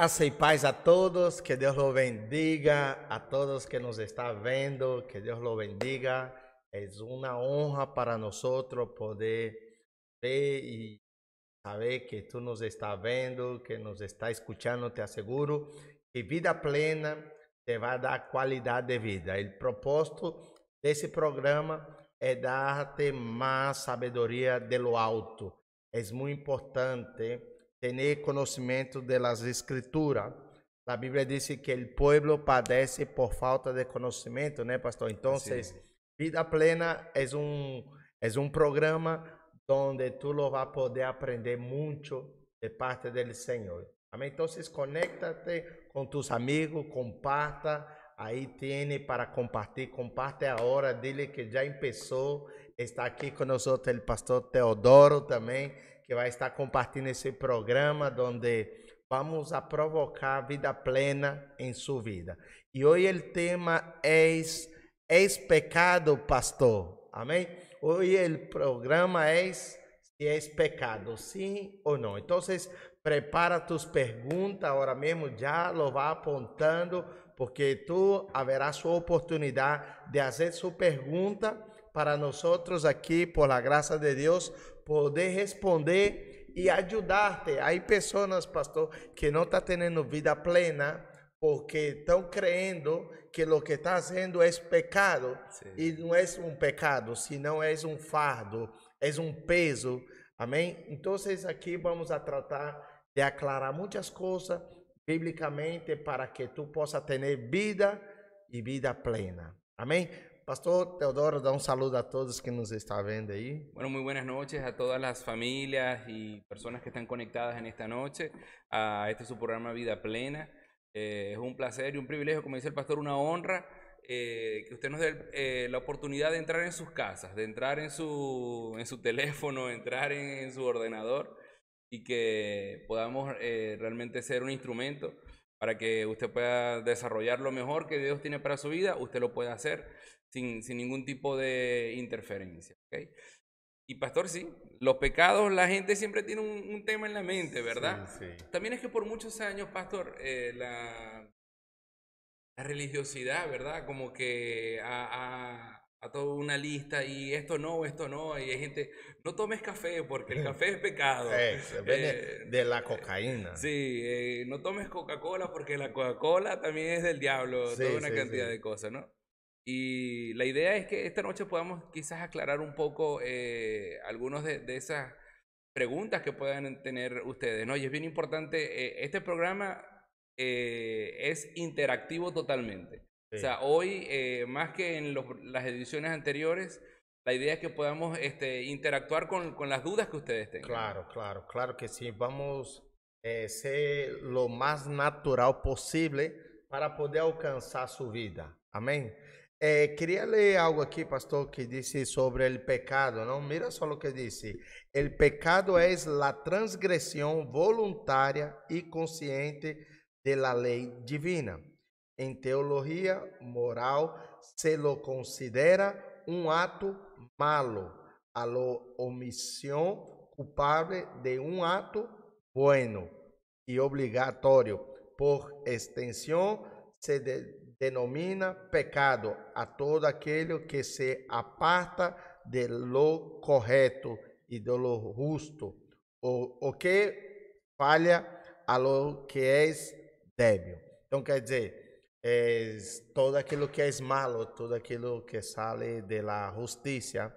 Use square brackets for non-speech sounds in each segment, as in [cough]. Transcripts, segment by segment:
Graça e paz a todos, que Deus lo bendiga, a todos que nos está vendo, que Deus lo bendiga. É uma honra para nós poder ver e saber que tu nos está vendo, que nos está escutando, te asseguro que vida plena te vai dar qualidade de vida. O propósito desse programa é dar-te mais sabedoria de lo alto. É muito importante ter conhecimento das escrituras. A Bíblia diz que o povo padece por falta de conhecimento, né, pastor? Então, Vida Plena é um é um programa onde tu lo vas poder aprender muito de parte do Senhor. Amém? Então, conéctate com tus amigos, comparta. Aí tem para compartilhar, comparte agora, dile que já começou. Está aqui conosco o pastor Teodoro também que vai estar compartilhando esse programa onde vamos a provocar vida plena em sua vida. E hoje o tema é é pecado, pastor? Amém? Hoje o programa é se é pecado, sim ou não. Então, prepara tus perguntas agora mesmo, já lo vá apontando, porque tu haverá sua oportunidade de fazer sua pergunta para nós aqui, por la graça de Deus, poder responder e ajudar-te. Há pessoas, pastor, que não estão tendo vida plena porque estão crendo que o que está fazendo é pecado. Sim. E não é um pecado, senão é um fardo, é um peso. Amém? Então, aqui vamos a tratar de aclarar muitas coisas biblicamente para que tu possa ter vida e vida plena. Amém? Pastor Teodoro, da un saludo a todos que nos están viendo ahí. Bueno, muy buenas noches a todas las familias y personas que están conectadas en esta noche a este su programa Vida Plena. Eh, es un placer y un privilegio, como dice el pastor, una honra eh, que usted nos dé eh, la oportunidad de entrar en sus casas, de entrar en su, en su teléfono, entrar en, su ordenador y que podamos realmente ser un instrumento para que usted pueda desarrollar lo mejor que Dios tiene para su vida, usted lo puede hacer sin, sin ningún tipo de interferencia. ¿okay? Y pastor, sí, los pecados, la gente siempre tiene un, un tema en la mente, ¿verdad? Sí, sí. También es que por muchos años, pastor, eh, la, la, religiosidad, ¿verdad? Como que a, a, a, toda una lista y esto no, esto no, y hay gente, no tomes café porque el [laughs] café es pecado. Es, eh, de la cocaína. Sí, eh, no tomes Coca-Cola porque la Coca-Cola también es del diablo, sí, toda una cantidad de cosas, ¿no? Y la idea es que esta noche podamos quizás aclarar un poco eh, algunas de, de, esas preguntas que puedan tener ustedes. ¿no? Y es bien importante, eh, este programa eh, es interactivo totalmente. Sí. O sea, hoy, eh, más que en los, las ediciones anteriores, la idea es que podamos este, interactuar con, con, las dudas que ustedes tengan. Claro, claro, claro que sí. Vamos a eh, ser lo más natural posible para poder alcanzar su vida. Amén. É, queria ler algo aqui, pastor, que disse sobre o pecado. Não, mira só o que disse. O pecado é a transgressão voluntária e consciente da lei divina. Em teologia moral, se lo considera um ato malo, a omissão culpável de um ato bueno e obrigatório. Por extensão, se de denomina pecado a todo aquele que se aparta de lo correto e de lo justo, o, o que falha a lo que é débil. Então, quer dizer, é, todo aquilo que é malo, todo aquilo que sale de la justiça.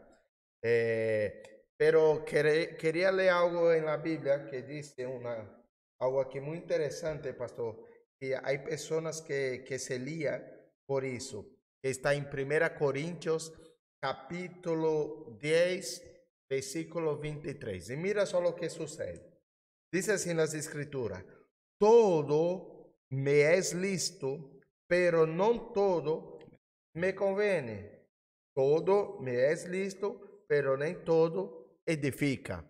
É, pero quer, queria ler algo na Bíblia que diz uma, algo aqui muito interessante, pastor há pessoas que, se lia por isso. Está em 1 Coríntios, capítulo 10, versículo 23. E mira só o que sucede. Diz assim nas escrituras: Todo me é listo, pero não todo me convém. Todo me é listo, pero nem todo edifica.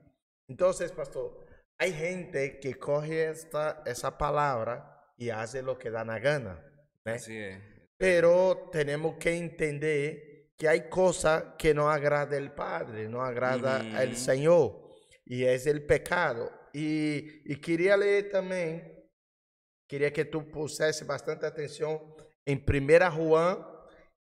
Então, pastor, há gente que corre esta, essa palavra y hace lo que da la gana. ¿eh? Así es. Pero tenemos que entender que hay cosas que no agrada al Padre, no agrada mm -hmm. al Señor, y es el pecado. Y, y quería leer también queria que tu pusesse bastante atenção em 1 Juan,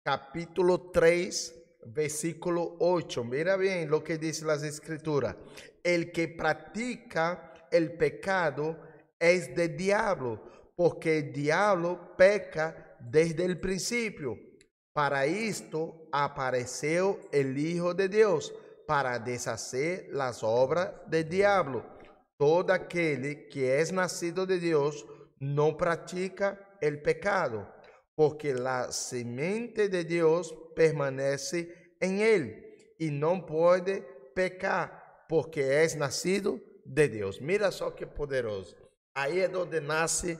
capítulo 3, versículo 8. Mira bem o que diz as escrituras. El que pratica el pecado es de diablo, porque el diablo peca desde el principio. Para isto apareceu el Hijo de Deus, para deshacer las obras del diablo. Todo aquele que es nacido de Deus não pratica el pecado, porque la semente de Deus permanece en él y não pode pecar, porque es nacido de Deus. Mira só que poderoso. Aí é onde nasce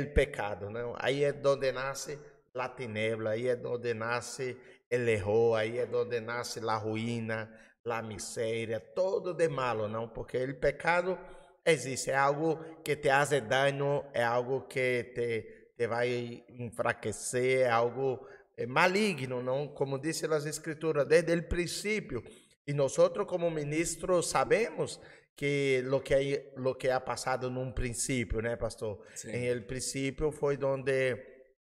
o pecado, não? Aí é onde nasce a tiniebla, aí é onde nasce o erro, aí é onde nasce a ruína, a miséria, todo de malo, não? Porque o pecado existe, é algo que te hace dano, é algo que te, te vai enfraquecer, é algo eh, maligno, não? Como disse as escrituras, desde o princípio. E nós, como ministros, sabemos que lo que lo que ha pasado en un principio, ¿no, pastor? Sí. En el principio fue donde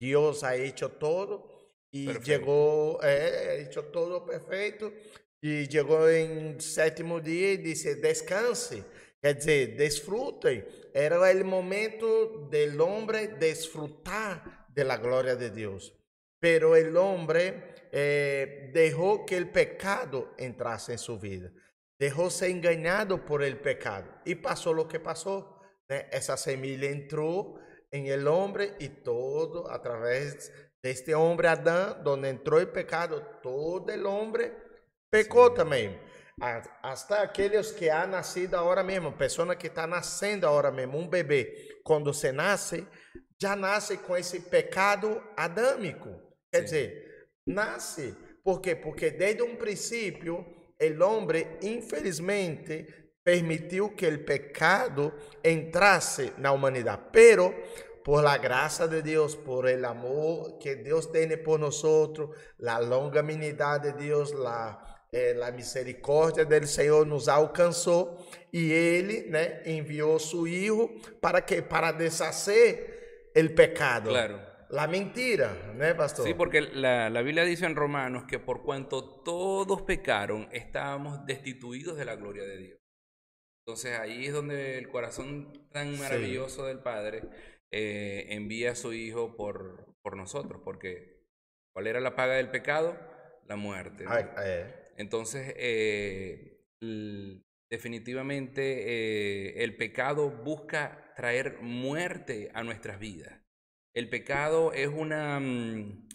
Dios ha hecho todo y perfecto. llegó, eh, hecho todo perfecto y llegó en séptimo día y dice, descanse, quer dizer, desfrute. Era el momento del hombre disfrutar de la gloria de Dios. Pero el hombre eh, dejó que el pecado entrase en su vida. Dejó ser engañado por el pecado. Y pasó lo que pasó. ¿eh? Esa semilla entró en el hombre y todo a través de este hombre Adán, donde entró el pecado, todo el hombre pecó sí. también. Hasta aquellos que han nacido ahora mismo, persona que está naciendo ahora mismo, un bebé, cuando se nace, já nasce com esse pecado adâmico. Quer Sim. dizer, nasce. Por quê? Porque desde um princípio el hombre infelizmente permitiu que el pecado entrase na humanidade, pero por la gracia de Dios, por el amor que Dios tiene por nosotros, la longanimidad de Dios, la, eh, la misericordia del Señor nos alcanzó y Él né, envió su Hijo para que para deshacer el pecado. Claro. La mentira, ¿no, pastor? Sí, porque la, la, Biblia dice en Romanos que por cuanto todos pecaron, estábamos destituidos de la gloria de Dios. Entonces ahí es donde el corazón tan maravilloso sí. del Padre eh, envía a su Hijo por, por nosotros, porque ¿cuál era la paga del pecado? La muerte. ¿no? Ay, eh. Entonces, eh, definitivamente eh, el pecado busca traer muerte a nuestras vidas. El pecado es una, mm,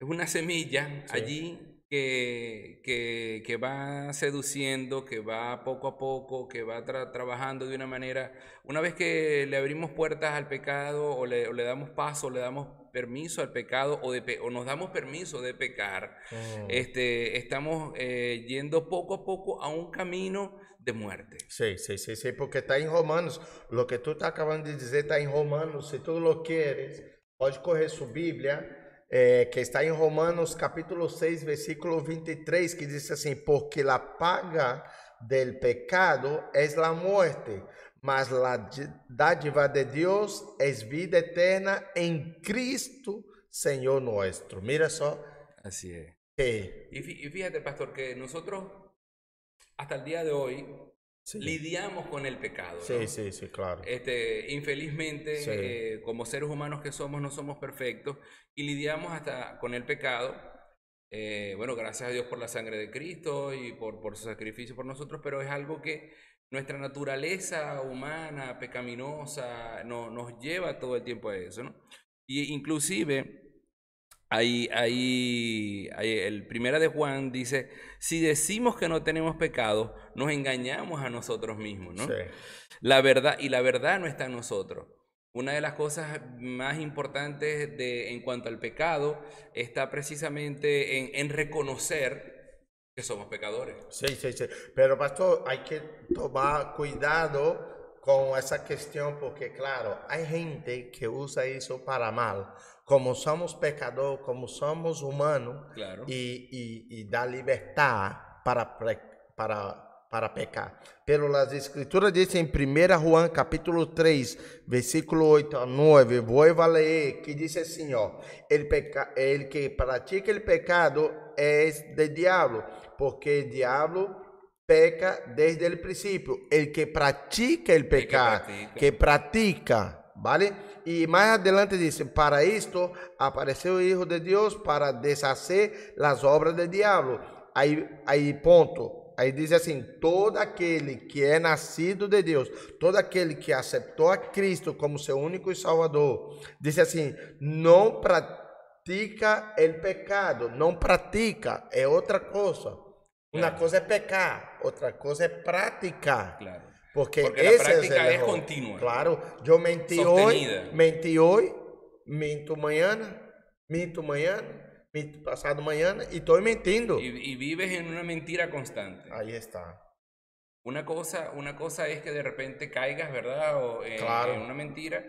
es una semilla sí. allí que, que, que, va seduciendo, que va poco a poco, que va tra trabajando de una manera. Una vez que le abrimos puertas al pecado o le, o le damos paso, le damos permiso al pecado o, de, o nos damos permiso de pecar, oh. este, estamos eh, yendo poco a poco a un camino de muerte. Sí, sí, sí, sí, porque está en Romanos, lo que tú estás acabando de decir está en Romanos, si tú lo quieres, pode correr su Bíblia, é, que está em Romanos capítulo 6, versículo 23, que diz assim, porque la paga del pecado es la muerte, mas la dádiva de Dios es vida eterna en Cristo, Señor nuestro. Mira só. Es. Sí. Y fíjate, pastor, que nosotros hasta el día de hoy sí. lidiamos con el pecado. Sí, ¿no? sí, sí, claro. Este, infelizmente, Sí. eh, como seres humanos que somos, no somos perfectos y lidiamos hasta con el pecado. Eh, bueno, gracias a Dios por la sangre de Cristo y por, por su sacrificio por nosotros, pero es algo que nuestra naturaleza humana, pecaminosa, no, nos lleva todo el tiempo a eso, ¿no? Y inclusive Ahí, ahí, ahí, el primera de Juan dice, si decimos que no tenemos pecado, nos engañamos a nosotros mismos, ¿no? Sí. La verdad, y la verdad no está en nosotros. Una de las cosas más importantes de, en cuanto al pecado está precisamente en, en reconocer que somos pecadores. Sí, sí, sí. Pero pastor, hay que tomar cuidado con esa cuestión porque, claro, hay gente que usa eso para mal. Como somos pecadores, como somos humanos, Claro. y, y, y da libertad para, pre- para, para pecar. Pero las escrituras dicen en 1 Juan capítulo 3, versículo 8 a 9, vuelvo a leer, que dice el Señor, el, peca el que practica el pecado es del diablo, porque el diablo peca desde el principio. El que practica el pecado, que practica, ¿vale? Y más adelante dice, para esto apareció el Hijo de Dios para deshacer las obras del diablo. Aí, aí ponto. Aí diz assim: todo aquele que é nascido de Deus, todo aquele que aceitou a Cristo como seu único e Salvador, diz assim: não pratica o pecado, não pratica, é outra coisa. Uma coisa é pecar, outra coisa é praticar. Claro. Porque, Porque la práctica es erro. continua. Claro, menti Sostenida. hoje, menti hoje, minto amanhã, minto amanhã, minto passado amanhã e estou mentindo. Y, y vives en una mentira constante. Aí está. Una cosa, una cosa es que de repente caigas, ¿verdad? O en, Claro. en una mentira,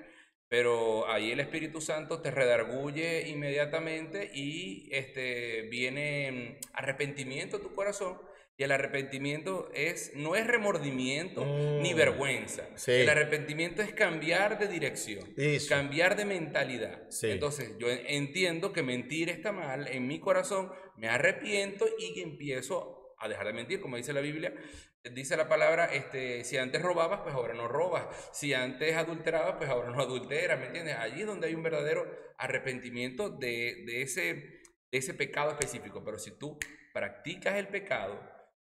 pero ahí el Espíritu Santo te redarguye inmediatamente y este, viene mm, arrepentimiento a tu corazón. Y el arrepentimiento es, no es remordimiento ni Mm. vergüenza. Sí. El arrepentimiento es cambiar de dirección, Eso. cambiar de mentalidad. Sí. Entonces yo en- entiendo que mentir está mal en mi corazón, me arrepiento y empiezo a dejar de mentir, como dice la Biblia. Dice la palabra, este, si antes robabas, pues ahora no robas. Si antes adulterabas, pues ahora no adulteras, ¿me entiendes? Allí es donde hay un verdadero arrepentimiento de, de ese, de ese pecado específico. Pero si tú practicas el pecado,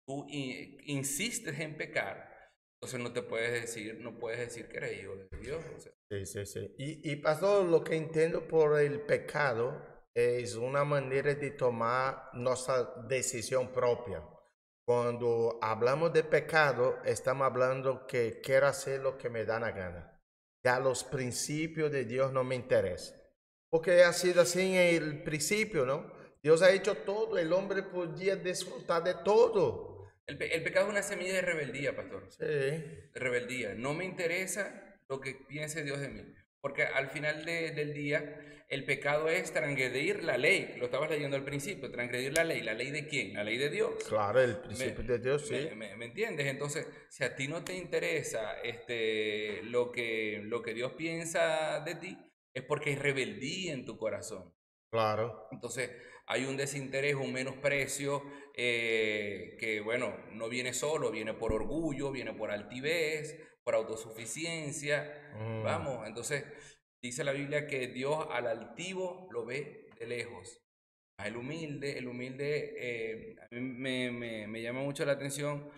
tú insistes en pecar, entonces no te puedes decir, no puedes decir que eres hijo de Dios. o sea. Sí, sí, sí. Y, y pastor, lo que entiendo por el pecado es una manera de tomar nuestra decisión propia. Cuando hablamos de pecado, estamos hablando que quiero hacer lo que me da la gana. Ya los principios de Dios no me interesan. Porque ha sido así en el principio, ¿no? Dios ha hecho todo, el hombre podía disfrutar de todo. El, pe- el pecado es una semilla de rebeldía, pastor. Sí. de rebeldía. No me interesa lo que piense Dios de mí. Porque al final de- del día, el pecado es transgredir la ley. Lo estabas leyendo al principio, transgredir la ley. ¿La ley de quién? La ley de Dios. Claro, el principio de Dios, sí. ¿Me, me- me entiendes? Entonces, si a ti no te interesa este, lo, que, lo que Dios piensa de ti, es porque hay rebeldía en tu corazón. Claro. Entonces, hay un desinterés, un menosprecio eh, que, bueno, no viene solo, viene por orgullo, viene por altivez, por autosuficiencia. Mm. Vamos, entonces, dice la Biblia que Dios al altivo lo ve de lejos. A el humilde, el humilde, eh, a mí me, me- me llama mucho la atención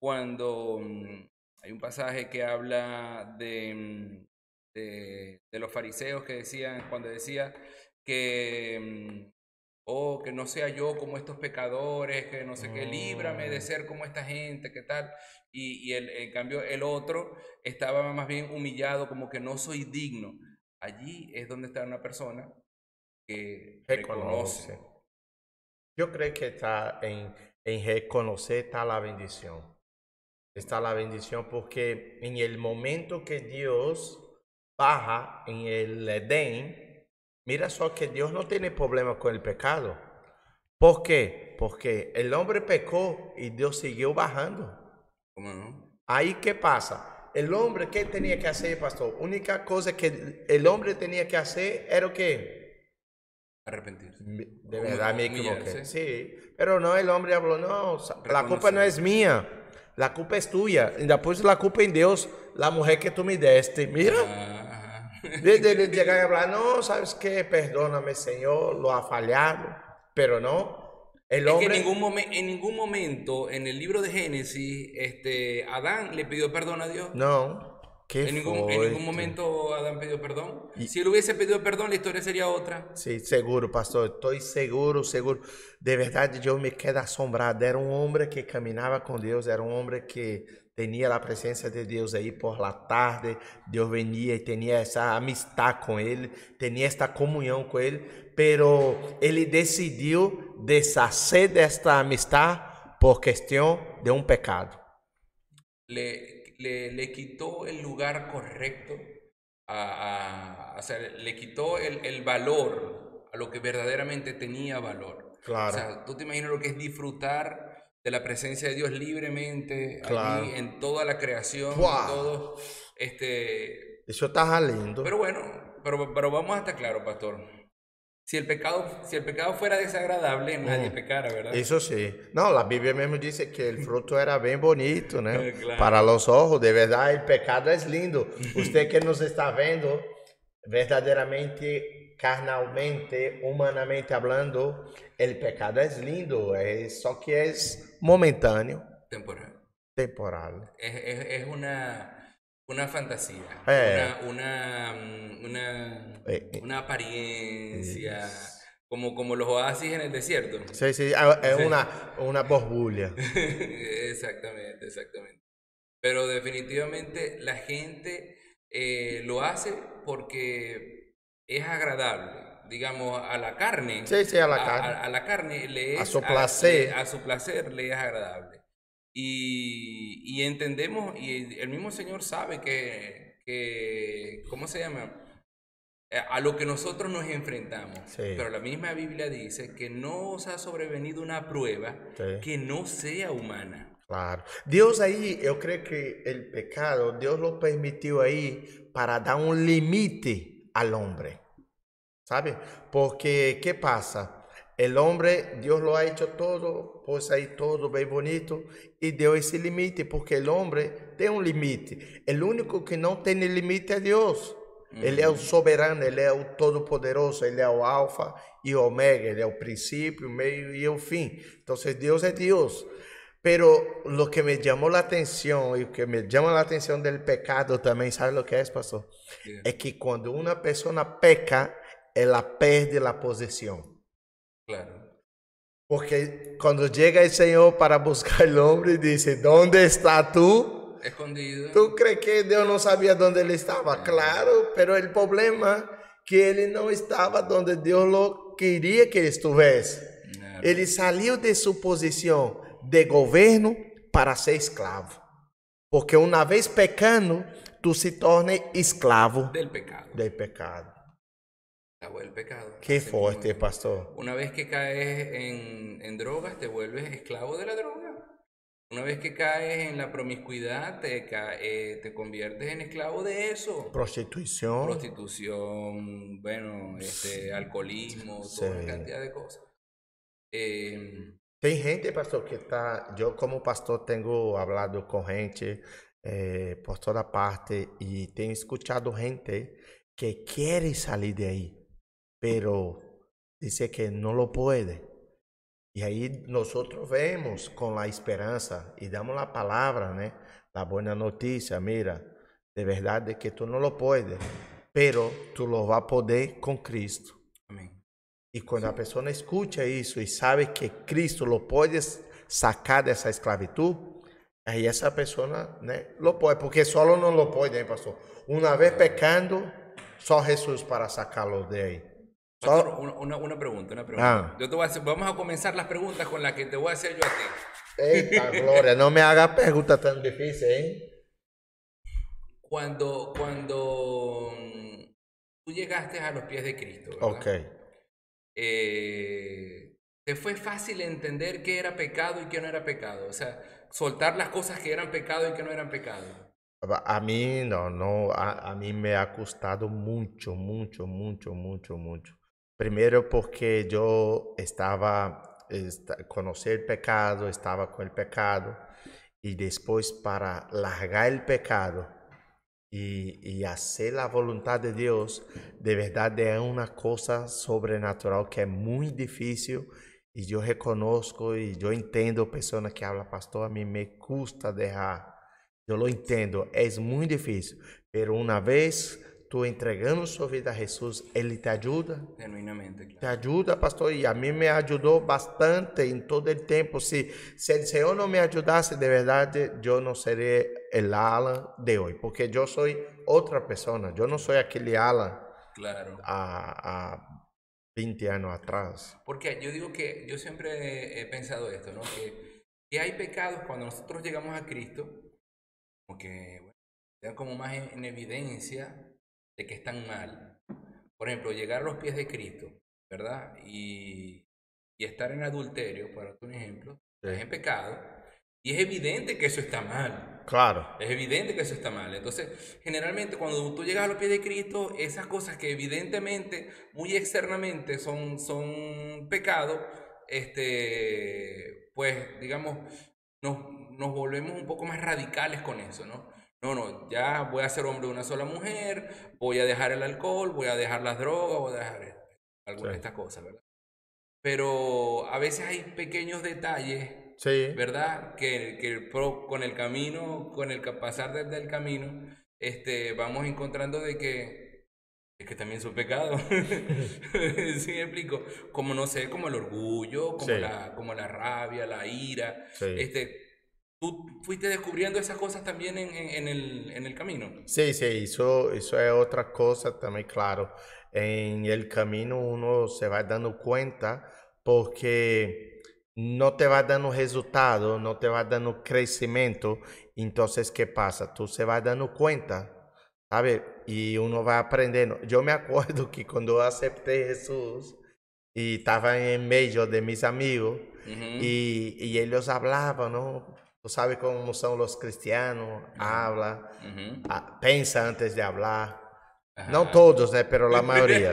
cuando mm, hay un pasaje que habla de, mm, de, de los fariseos que decían, cuando decía que, mm, oh, que no sea yo como estos pecadores, que no sé qué, líbrame de Mm. ser como esta gente, qué tal. Y, y el, en cambio el otro estaba más bien humillado, como que no soy digno. Allí es donde está una persona que Reconoce. reconoce. Yo creo que está en, en reconocer está la bendición. Está la bendición porque en el momento que Dios baja en el Edén, mira só que Dios no tiene problema con el pecado. ¿Por qué? Porque el hombre pecó y Dios siguió bajando. ¿Cómo no? Ahí qué pasa? El hombre, ¿qué tenía que hacer, pastor? Única cosa que el hombre tenía que hacer era que Arrepentirse. de verdad me equivoqué. Sí, pero no, el hombre habló, no, la culpa no es mía, la culpa es tuya. Y después la culpa en Dios, la mujer que tú me diste. Mira, Ah, de, de- llegar a hablar, no, ¿sabes qué? Perdóname, Señor, lo ha fallado. Pero no, el Es que en hombre... ningún, momen- en ningún momento en el libro de Génesis, este, Adán le pidió perdón a Dios. No, ¿qué En ningún, en ningún momento Adán pidió perdón. Y- Si él hubiese pedido perdón, la historia sería otra. Sí, seguro, pastor. Estoy seguro, seguro. De verdad, yo me quedo asombrado. Era un hombre que caminaba con Dios, era un hombre que tenía la presencia de Dios ahí por la tarde. Dios venía y tenía esa amistad con él, tenía esta comunión con él, pero él decidió deshacer de esta amistad por cuestión de un pecado. Le, le, le quitó el lugar correcto, a, a- o sea, le quitó el, el valor a lo que verdaderamente tenía valor. Claro. O sea, tú te imaginas lo que es disfrutar de la presencia de Dios libremente Claro. allí en toda la creación, Wow. en todo, este, Isso tá lindo. pero bueno, pero, pero vamos a estar claro, pastor. Si el pecado, si el pecado fuera desagradable, nadie Mm. pecara, ¿verdad? Isso sim. Não, a Bíblia mesmo disse que o fruto era bem bonito, [laughs] claro. Para os ojos, de verdade, o pecado é lindo. Você que nos está vendo, verdadeiramente, carnalmente, humanamente hablando, o pecado é lindo, é só que é momentâneo, Temporal. temporal. Es, es- es una, una fantasía, Eh. una, una, mm, una, Eh, eh. una apariencia, como, como los oasis en el desierto. Sim, é, é Sim. uma, uma borbulha. exactamente, exactamente. Pero definitivamente la gente eh, lo hace porque es agradable, digamos, a la carne. A la a- carne. a- a la carne le es A su placer. le- a su placer le es agradable. Y, y entendemos, y el mismo Señor sabe que, que ¿cómo se llama? Eh, A lo que nosotros nos enfrentamos. Sí. Pero la misma Biblia dice que no os ha sobrevenido una prueba Sí. que no sea humana. Claro. Deus aí, eu creio que o pecado, Deus lo permitiu aí para dar um limite ao homem. ¿Sabe? Porque, ¿qué pasa? El hombre, Dios lo ha hecho todo, pues ahí todo bien bonito, y dio ese límite, porque el hombre tiene un límite. El único que no tiene límite es Dios. Ele é o soberano, ele é o todo-poderoso, ele é o alfa o omega, ele é o princípio, o meio e o fim. Então, Deus é Deus. Pero lo que me llamó la atención y que me llama la atención del pecado también, ¿sabe lo que es, pastor? Es que cuando una persona peca, ela perde la posesión. Claro. Porque cuando llega el Señor para buscar al hombre y dice, ¿dónde está tú? Escondido. ¿Tú crees que Dios no sabía dónde él estaba? Claro, pero el problema que él no estaba donde Dios lo quería que estuviese. Claro. Ele saiu de sua posição de governo para ser escravo. Porque uma vez pecando, tu se torna escravo Del pecado. do pecado. Del pecado. Que Así mismo forte, es. pastor. Una vez que caes en, en drogas, te vuelves esclavo de la droga. Una vez que caes en la promiscuidad, te, ca- eh, te conviertes en esclavo de eso. Prostituição. Prostitución, bueno, este, alcoholismo, toda una Sí. cantidad de cosas. Eh, Tem gente, pastor, que tá. Eu, como pastor, tenho hablado com gente eh, por toda parte e tenho escutado gente que quer sair de aí, pero dice que não lo puede. E aí nós vemos com a esperança e damos a palavra, né? A boa notícia, mira, de verdade que tu não lo puedes, pero tu lo vas a poder com Cristo. amén. E quando a pessoa escuta isso e sabe que Cristo lo pode sacar dessa esclavitud, aí essa pessoa, né, lo pode, porque solo não lo pode, hein, pastor? Uma vez pecando, só Jesus para sacá-lo de aí. Pastor, una, una- una pregunta, una pregunta. Ah. Yo te voy a hacer- vamos a comenzar las preguntas con las que te voy a hacer yo a ti. eita [laughs] glória, não me haga pergunta tão difícil, hein? Cuando, cuando mm, tú llegaste a los pies de Cristo, ¿verdad? Ok. eh, te fue fácil entender qué era pecado y qué no era pecado. O sea, soltar las cosas que eran pecado y que no eran pecado. A mim, não, não a, a mim me ha custado muito, muito, muito, muito, muito. Primeiro porque eu estava, esta, conhecer o pecado, estava com o pecado, e depois para largar o pecado e, e fazer a vontade de Deus, de verdade é uma coisa sobrenatural que é muito difícil, e eu reconozco e eu entendo pessoas que falam, pastor, a mim me custa deixar. Eu lo entendo, é muito difícil, pero uma vez tu entregando sua vida a Jesus, ele te ajuda, Genuinamente, claro. te ajuda, pastor, e a mim me ajudou bastante em todo o tempo. Se, se o Senhor não me ajudasse, de verdade, eu não seria o Alan de hoje, porque eu sou outra pessoa, eu não sou aquele Alan Claro. há, há 20 anos atrás. Porque yo digo que yo siempre he pensado esto, ¿no? Que, que hay pecados cuando nosotros llegamos a Cristo, como que bueno, como más en, en evidencia de que están mal. Por ejemplo, llegar a los pies de Cristo, ¿verdad? Y, y estar en adulterio, para un ejemplo, estás en pecado, y es evidente que eso está mal. Claro. Es evidente que eso está mal. Entonces, generalmente cuando tú llegas a los pies de Cristo, esas cosas que evidentemente, muy externamente son, son pecado, este, pues, digamos, nos, nos volvemos un poco más radicales con eso, ¿no? No, no, ya voy a ser hombre de una sola mujer, voy a dejar el alcohol, voy a dejar las drogas, voy a dejar algunas de estas cosas, ¿verdad? Pero a veces hay pequeños detalles, Sí. ¿verdad? Que, que con el camino, con el pasar desde el camino, este, vamos encontrando de que es que también son pecados. [laughs] [laughs] ¿Sí me explico? Como no sé, como el orgullo, como, Sí. la, como la rabia, la ira. Sí. Este, ¿Tú fuiste descubriendo esas cosas también en, en- en el, en el camino? Sí, sí, eso, eso es otra cosa también, claro. En el camino uno se va dando cuenta porque no te va dando resultado, no te va dando crecimiento. Entonces, ¿qué pasa? Tú se va dando cuenta, ¿sabes? Y uno va aprendiendo. Yo me acuerdo que cuando acepté Jesús y estaba en medio de mis amigos, y, y ellos hablaban, ¿no? Tú sabes cómo son los cristianos, habla, Ujú. ah, pensa antes de hablar. Ajá. No todos, ¿eh? pero la [laughs] mayoría.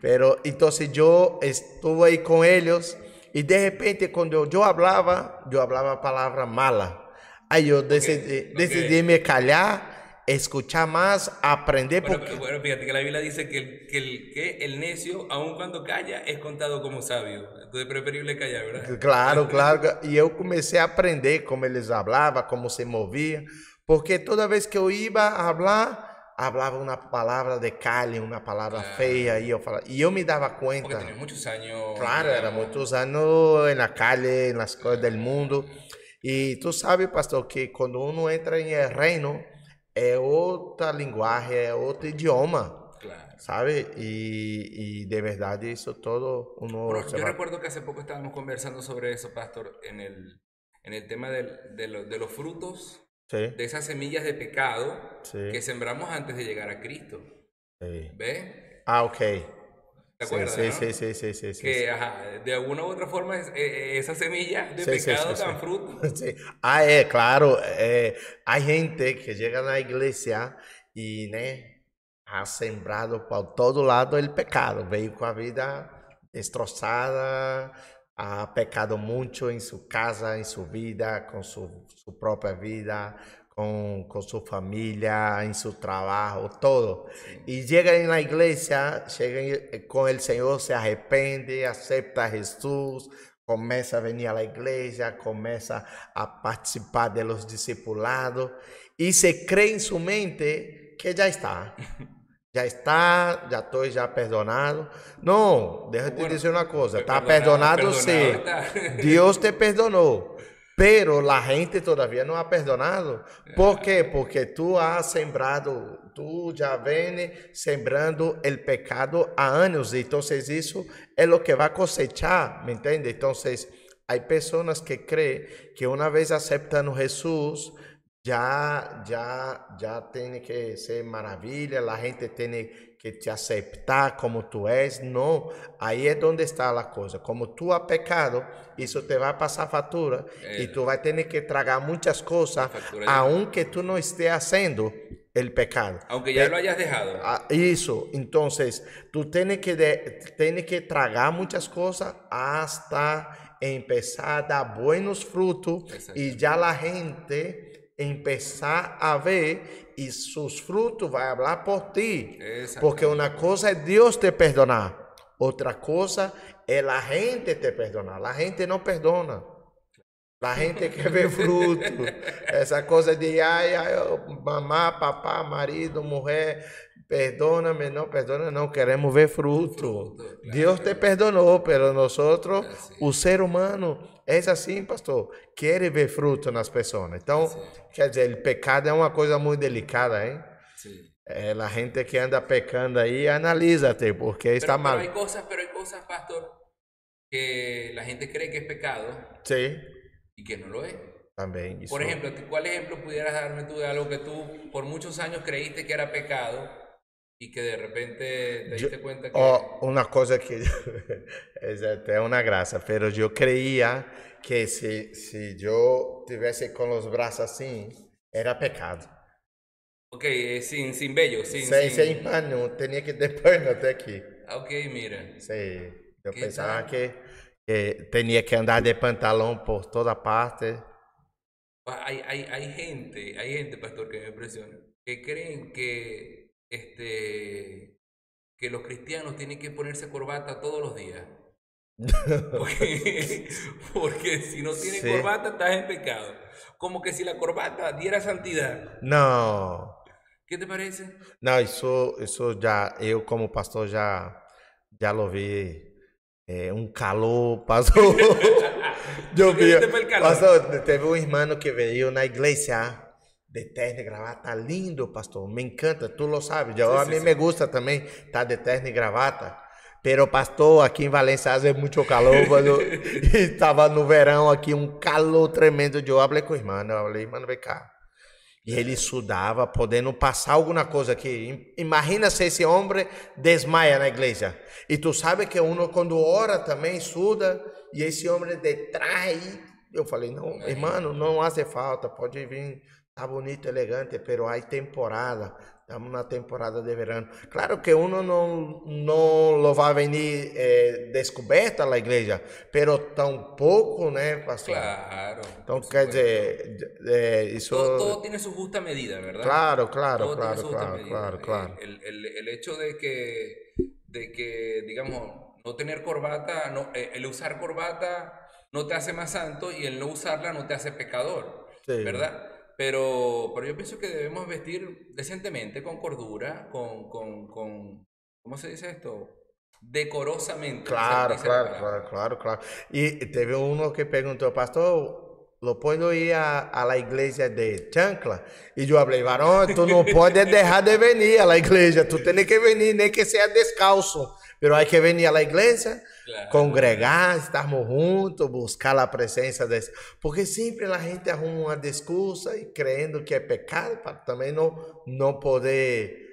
Pero entonces yo estuve ahí con ellos y de repente cuando yo hablaba, yo hablaba palabra mala. Ahí yo decidí, ok. decidí me callar, escuchar más, aprender Bueno, porque... bueno, fíjate que la Biblia dice que el, que el, que el necio, aun cuando calla, es contado como sabio. Entonces es preferible callar, ¿verdad? Claro, [laughs] claro. E eu comecei a aprender como eles falavam, como se movia, porque toda vez que eu ia a falar, falava uma palavra de calhe, uma palavra Claro. feia, e eu falava, e eu me dava Porque conta. tenés muchos años. Claro, era digamos, muitos anos na calle, nas coisas do mundo. E tu sabe, pastor, que quando uno entra em el reino, é outra linguagem, é outro idioma, Claro. sabe? E, e de verdade isso todo uno se yo va- recuerdo que hace poco estábamos conversando sobre eso, Pastor, en el, en el tema del- de, lo- de los frutos, Sí, de esas semillas de pecado sí, que sembramos antes de llegar a Cristo. sí. ¿Ves? Ah, ok. ¿Te Sí, acuerdas? sí, no? sí, sí, sí, sí, sí, Que ajá, de alguna u otra forma eh, eh, esas semillas de Sí, sí, pecado sí, sí. fruto. [laughs] Sí. Ah, é, claro. é, há gente que chega na igreja e, né, ha sembrado por todo lado o pecado. Veio com a vida destroçada, ha pecado muito em sua casa, em sua vida, com sua, sua própria vida, com, com sua família, em seu trabalho, todo. E chega na igreja, chega em- com o Senhor, se arrepende, aceita Jesus, começa a venir à igreja, começa a participar de los discipulados e se crê em sua mente que já está. [laughs] Já está, já estou já perdonado. Não, deixa eu te dizer uma coisa, está perdonado, perdonado, sim. Deus te perdonou. Pero la gente todavía no ha perdonado. ¿Por qué? Porque tú has sembrado, tú ya vienes sembrando el pecado a años. Entonces eso es lo que va a cosechar, ¿me entiendes? Entonces hay personas que creen que una vez aceptan a Jesús, ya, ya, ya tiene que ser maravilla, la gente tiene que te aceptar como tú eres. No, ahí es donde está la cosa. Como tú has pecado, eso te va a pasar factura y Eh. tú vas a tener que tragar muchas cosas, Factura de- aunque tú no estés haciendo el pecado. Aunque ya Pe- lo hayas dejado. Ah, Isso, entonces tú tienes que, de- tienes que tragar muchas cosas hasta empezar a dar buenos frutos y ya la gente empezar a ver y sus frutos van a hablar por ti. Exacto. Porque una cosa es Dios te perdonar, otra cosa es la gente te perdonar. La gente no perdona. La gente que ve [laughs] fruto. Essa coisa de ai, ai, oh, mamá, papá, marido, mujer, perdóname, não, perdona, não, queremos ver fruto. Fruto, claro. Deus te perdonou, pero nosotros, Así. o ser humano, é assim, pastor, quer ver fruto nas pessoas. Então, Así. quer dizer, o pecado é uma coisa muito delicada, hein? Sí. É, a gente que anda pecando aí, analízate, porque está Pero, hay mal. cosas, pero hay cosas, pastor, que la gente cree que es pecado Sim, y que es. também. Isso. Por ejemplo, ¿tú- ¿cuál ejemplo pudieras darme tú de algo que tú por muchos años creíste que era pecado y que de repente te diste cuenta que... Oh, una cosa que [laughs] es até una grasa, pero yo creía que si, si yo tuviese con los brazos así, era pecado. Ok, eh, sin, sin vello, sin... Sem, sem pano, tenía que pano até aqui. Ah, Ok, mira. Que pensava tal? que, que tinha que andar de pantalão por toda parte. Ah, Hay, hay, hay gente, hay gente, pastor, que me impresiona, que creen que, este, que los cristianos tienen que ponerse corbata todos los días. [laughs] Porque, [laughs] porque si no tienes Sí. corbata estás en pecado. Como que si la corbata diera santidad. Não, ¿Qué te parece? não, isso, isso já, eu como pastor já, já lo vi. É, um calor passou. [laughs] eu vi, pastor, teve um irmão que veio na igreja de terno e gravata, lindo, pastor, me encanta, tu lo sabes, Sí, a mí sí. me gusta também estar de terno e gravata. Pero, pastor, aqui em Valência hace muito calor, [laughs] mano. estava no verão aqui, um calor tremendo. Eu falei com o irmão, eu falei, mano, vem cá. E ele sudava, podendo passar alguma coisa aqui. Im- Imagina se esse homem desmaia na igreja. E tu sabe que uno quando ora também suda, e esse homem detrás. Eu falei, não, irmão, não hace falta, pode vir, tá bonito, elegante, pero há temporada. Estamos na temporada de verão. Claro que uno não, não lo vai venir eh, descoberta na igreja, pero tampouco, né, pastor? Claro. Por quer dizer, eh, isso... Todo, todo tiene su justa medida, ¿verdad? Claro, claro, Todo claro, claro, claro, Eh, claro. El, el- el hecho de que, de que, digamos, no tener corbata, no, eh, el usar corbata no te hace más santo y el no usarla no te hace pecador, Sí. ¿verdad? Pero, pero yo pienso que debemos vestir decentemente, con cordura, con, con, con ¿cómo se dice esto? Decorosamente. Claro, claro, claro, claro, claro. Y teve uno que preguntó, pastor, ¿lo puedo ir a, a la iglesia de Chancla? Y yo hablé, varón, tú no puedes dejar de venir a la iglesia, tú tienes que venir, nem que sea descalzo, pero hay que venir a la iglesia, Claro. congregar, estarmos juntos, buscar a presença desse. Porque sempre a gente arruma uma desculpa e crendo que é pecado para também não, não poder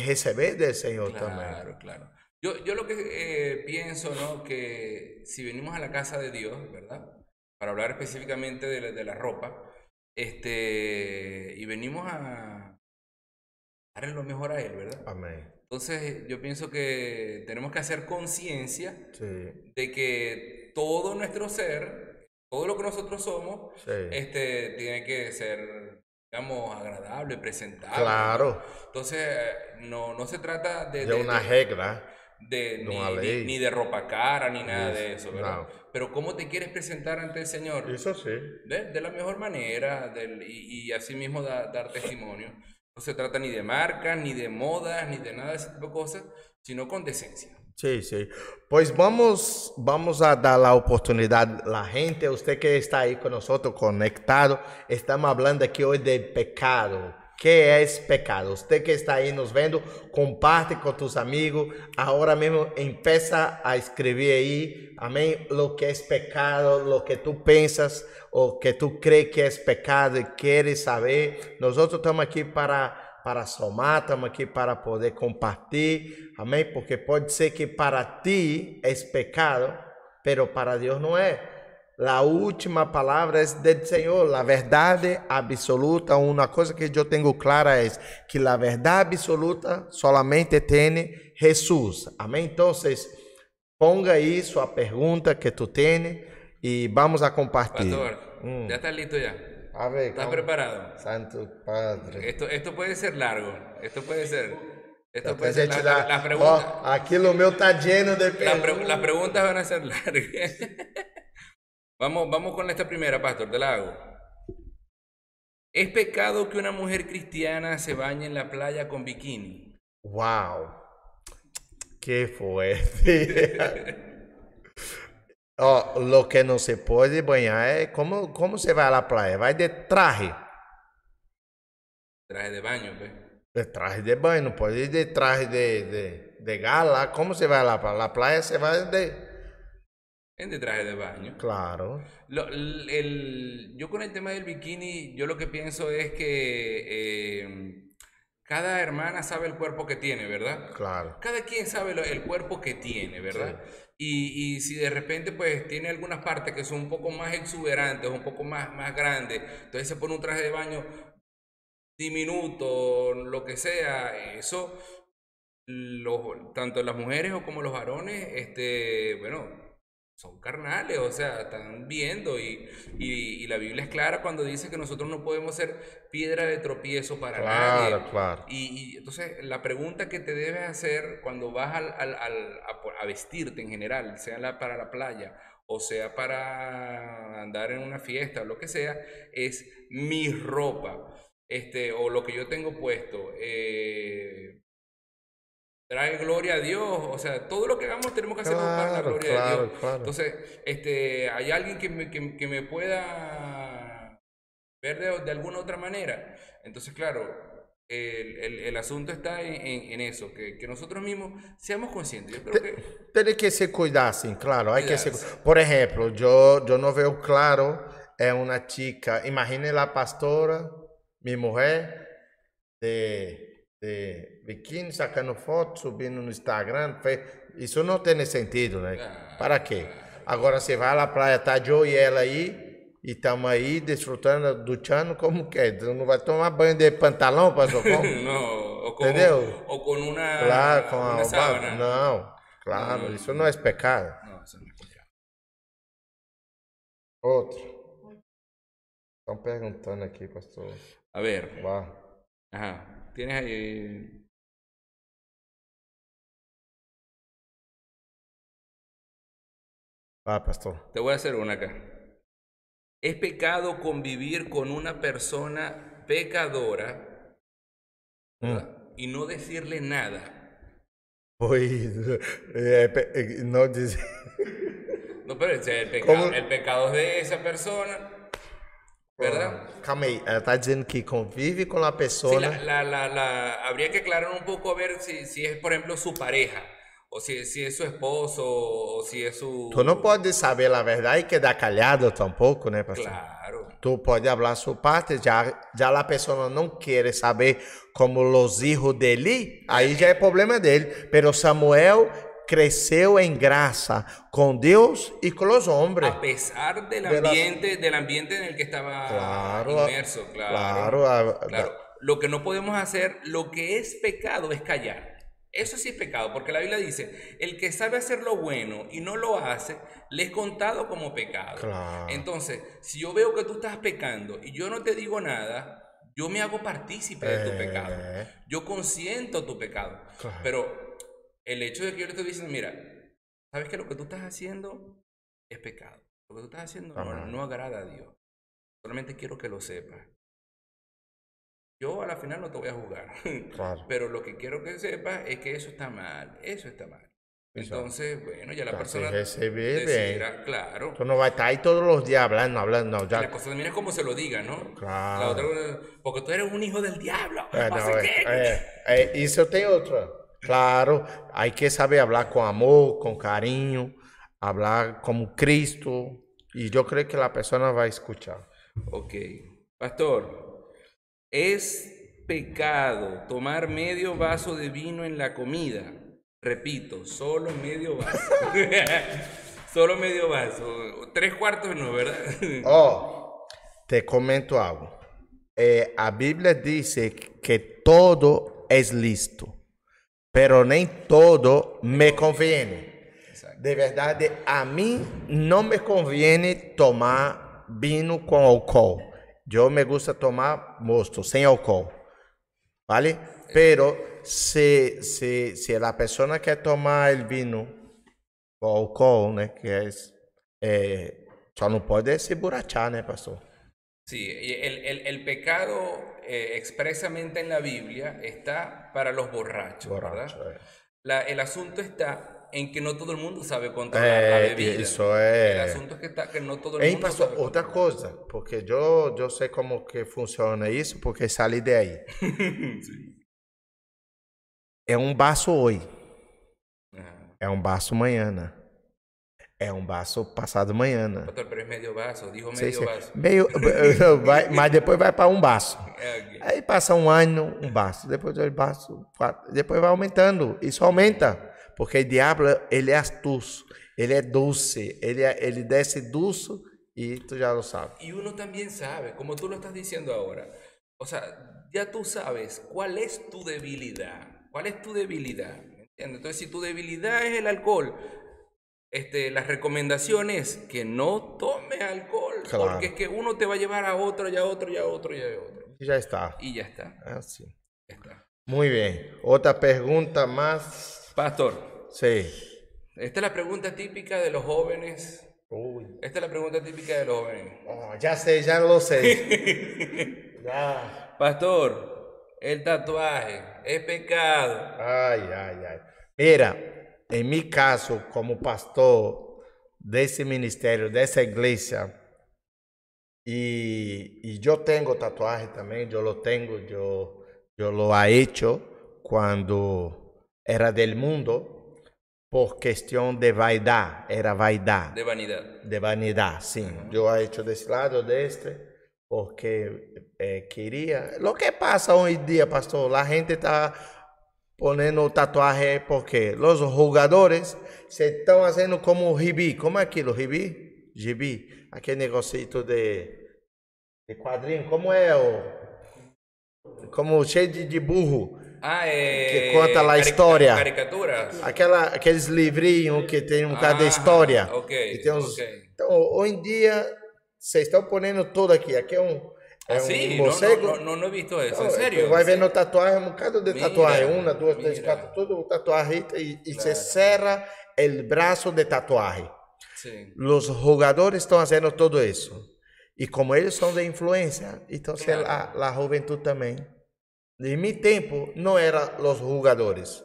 receber do Senhor também. Claro, claro. Yo, yo lo que eh, pienso, ¿no? Que si venimos a la casa de Dios, ¿verdad? Para hablar específicamente de la, de la ropa, este, y venimos a darle lo mejor a Él, ¿verdad? Amém. Entonces, yo pienso que tenemos que hacer conciencia de que todo nuestro ser, todo lo que nosotros somos, este, tiene que ser, digamos, agradable, presentable. Claro, Entonces, no, no se trata de... de de- regra. De, ni, de ropa cara, ni nada de Eso, eso, ¿verdad? no. Pero cómo te quieres presentar ante el Señor, Isso sim. de, de la mejor manera, del- y, y así mismo da- dar testimonio. No se trata ni de marcas, ni de modas, ni de nada de ese tipo de cosas, sino con decencia. Sim, sim. Pois vamos, vamos a dar a oportunidade à gente, você que está aí conosco conectado, estamos falando aqui hoje de pecado. Que é pecado? Você que está aí nos vendo, comparte com tus amigos. Agora mesmo empieza a escrever aí, amém? Lo que é pecado, lo que tu pensas, o que tu crees que é pecado e queres saber. Nós estamos aqui para para somar, estamos aqui para poder compartilhar, amém? Porque pode ser que para ti é pecado, pero para Deus não é. A última palavra é do Senhor, a verdade absoluta. Uma coisa que eu tenho clara é que a verdade absoluta solamente tem Jesus, amém? Então, ponga aí sua pergunta que tu tem e vamos a compartilhar. Pastor, Mm. ¿ya estás listo ya? A ver, ¿Estás calma. preparado? Santo Padre. Esto, esto puede ser largo, esto puede ser... Esto puede ser la- dá- la- las preguntas... Ó, aquilo meu tá lleno de Las, pre- perguntas. las preguntas van a ser largas. [laughs] vamos, vamos con esta primera, pastor, te la hago. ¿Es pecado que una mujer cristiana se bañe en la playa con bikini? Uau! Que fuerte. Ó, [laughs] lo que não se pode banhar é como, como você vai à praia? Vai de traje. Traje de baño, pues. De traje de banho, não pode ir de traje de, de, de gala. Como você vai lá para a praia? Você vai de. Es de traje de baño. Claro. Lo- el- el- yo con el tema del bikini, yo lo que pienso es que eh, cada hermana sabe el cuerpo que tiene, ¿verdad? Claro. Cada quien sabe lo- el cuerpo que tiene, ¿verdad? Y, y si de repente pues tiene algunas partes que son un poco más exuberantes, un poco más, más grandes, entonces se pone un traje de baño diminuto, lo que sea, eso, los, tanto las mujeres o como los varones, este, bueno, son carnales, o sea, están viendo y, y, y la Biblia es clara cuando dice que nosotros no podemos ser piedra de tropiezo para nadie. Claro. Y, y entonces la pregunta que te debes hacer cuando vas al, al- al- a, a vestirte en general, sea la- para la playa o sea para andar en una fiesta o lo que sea, es mi ropa, este, o lo que yo tengo puesto. eh, trae gloria a Dios, o sea, todo lo que hagamos tenemos que hacerlo para la Claro, gloria de claro, Dios. claro. Entonces, este, ¿hay alguien que me, que, que me pueda ver de, de alguna otra manera? Entonces, claro, el, el- el asunto está en, en- en eso, que, que nosotros mismos seamos conscientes. Yo creo que... Tem que se claro. Hay que se... Por exemplo, eu, eu não vejo claro, é uma chica, imagine a pastora, minha mulher, de, de biquíni, sacando foto, subindo no Instagram. Isso não tem sentido, né? Claro, Para quê? Agora você vai à praia, tá eu e ela aí, e estamos aí desfrutando, duchando, como que é? Tu não vai tomar banho de pantalão, pastor? Como? No, o con, ¿Entendeu? o con una, Claro, com una a sábana. Não, claro, Não, não, isso não é pecado. No, eso no es pecado. Outro. Estão perguntando aqui, pastor. A ver, Uau. ajá, tienes ahí... Ah, pastor. Te voy a hacer una acá. ¿Es pecado convivir con una persona pecadora ¿verdad? y no decirle nada? É, [laughs] pe- é, não diz. No, pero el [laughs] el pecado es de esa persona, ¿verdad? Calma aí, ela tá dizendo que convive com a Sí, pessoa. la, la- la- la- habría que aclarar un poco a ver si, si es, por ejemplo, su pareja, o si, si es su esposo, o si es su... Tu não pode saber a verdade e quedar calhado tampouco, né, pastor? Claro. Tu pode falar sua parte, já, já a pessoa não quer saber como os filhos dele, aí já é problema dele. Pero Samuel cresceu em graça com Deus e com os homens. A pesar del ambiente, del ambiente en el que estaba Claro, inmerso, claro. claro, Claro, lo que no podemos hacer, lo que es pecado es callar. Eso sí es pecado, porque la Biblia dice, el que sabe hacer lo bueno y no lo hace, le es contado como pecado. Claro. Entonces, si yo veo que tú estás pecando y yo no te digo nada, yo me hago partícipe de tu Eh. pecado. Yo consiento tu pecado. Claro. Pero el hecho de que yo le estoy diciendo, mira, ¿sabes que lo que tú estás haciendo es pecado? Lo que tú estás haciendo no, no agrada a Dios. Solamente quiero que lo sepas. Yo a la final no te voy a juzgar. [laughs] Claro. Pero lo que quiero que sepas es que eso está mal. Eso está mal. Eso. Entonces, bueno, ya la persona se decidirá, claro. Tu não vai estar aí todos os dias hablando, hablando. Y Já... la cosa también es como se lo diga, ¿no? Claro. La otra, porque tú eres un hijo del diablo. É, no não, sé é, qué. é, é, Claro, aí que saber falar com amor, com carinho, falar como Cristo, e eu creio que a pessoa vai escutar. Ok. Pastor, ¿es pecado tomar medio vaso de vino en la comida? Repito, solo medio vaso. [laughs] solo medio vaso. Tres cuartos no, ¿verdad? Ó, [laughs] te comento algo. É, a Bíblia diz que todo é lícito, pero nem todo me conviene. De verdade, a mim não me conviene tomar vinho com álcool. Eu me gusta tomar mosto, sem álcool. ¿Vale? Pero se, se, se a pessoa quer tomar o vinho com álcool, né? Que é, é, só não pode se borrachar, né, pastor? Sí, el, el- el pecado eh, expresamente en la Biblia está para los borrachos, Borracho, ¿verdad? é. La- el asunto está en que no todo el mundo sabe controlar la É, bebida. isso El é. asunto es que, está, que no todo el mundo pastor, sabe controlar. coisa, porque eu, eu sei como que funciona isso, porque saí daí. [laughs] Sí. É um baço hoje. Ajá. É um baço amanhã. É um baço passado né? Pastor, pero es medio vaso, dijo vaso. Vai, mas depois vai para um baço. Eh, ok. Aí passa um ano, um baço, depois dois baços, quatro, depois vai aumentando. Isso aumenta, porque o diabo, ele é astuto, ele é doce, ele, é, ele desce doce e tu já lo sabes. Y uno también sabe, como tú lo estás diciendo ahora, o sea, ya tú sabes cuál es tu debilidad, cuál es tu debilidad. ¿me entiendes? Entonces, si tu debilidad es el alcohol, este, la recomendación es que no tomes alcohol, Claro. porque es que uno te va a llevar a otro, y a otro, y a otro, y a otro. E já está. Y ya está, assim. ya está. Muito bem. Outra pergunta, mas. Pastor, Sei. esta es la pregunta típica de los jóvenes. Ui. Esta es la pregunta típica de los jóvenes. Oh, já sei, já lo sei. já. [laughs] Pastor, el tatuaje es pecado. Ai, ai, ai. Mira, em mi caso, como pastor desse ministério, dessa igreja, e, e eu tenho tatuagem também, eu lo tenho, eu, eu lo ha hecho quando era del mundo, por questão de vaidade, era vaidade. De vanidad. De vanidade, sim. Eu he hecho desse lado, deste, porque eh, queria. Lo que passa hoje em dia, pastor, a gente está ponendo tatuagem porque os jogadores se estão fazendo como o gibi. Como é aquilo, gibi? Gibi. Aquele negocito de, de quadrinho. Como é o. Como cheio de, de burro. Ah, eh, Que cuenta la cari- historia. Caricaturas. Aquela, aqueles livrinhos que tem um bocado de Ah, história. ok, E tem uns- ok. Então, hoje em dia, vocês estão ponendo tudo aqui. Aqui é um, é Ah, sí, um no, morcego. no, no, no he visto eso, Não, en serio. tu vai ¿En ver no serio? tatuagem, um bocado de Mira, tatuagem. Uma, duas, três, mira. quatro, tudo tatuagem. E, e se cerra o braço de tatuagem. Sí. Os jogadores estão fazendo tudo isso. E como eles são de influência, então Claro. a, a juventude também. Em meu tempo, não eram os jogadores.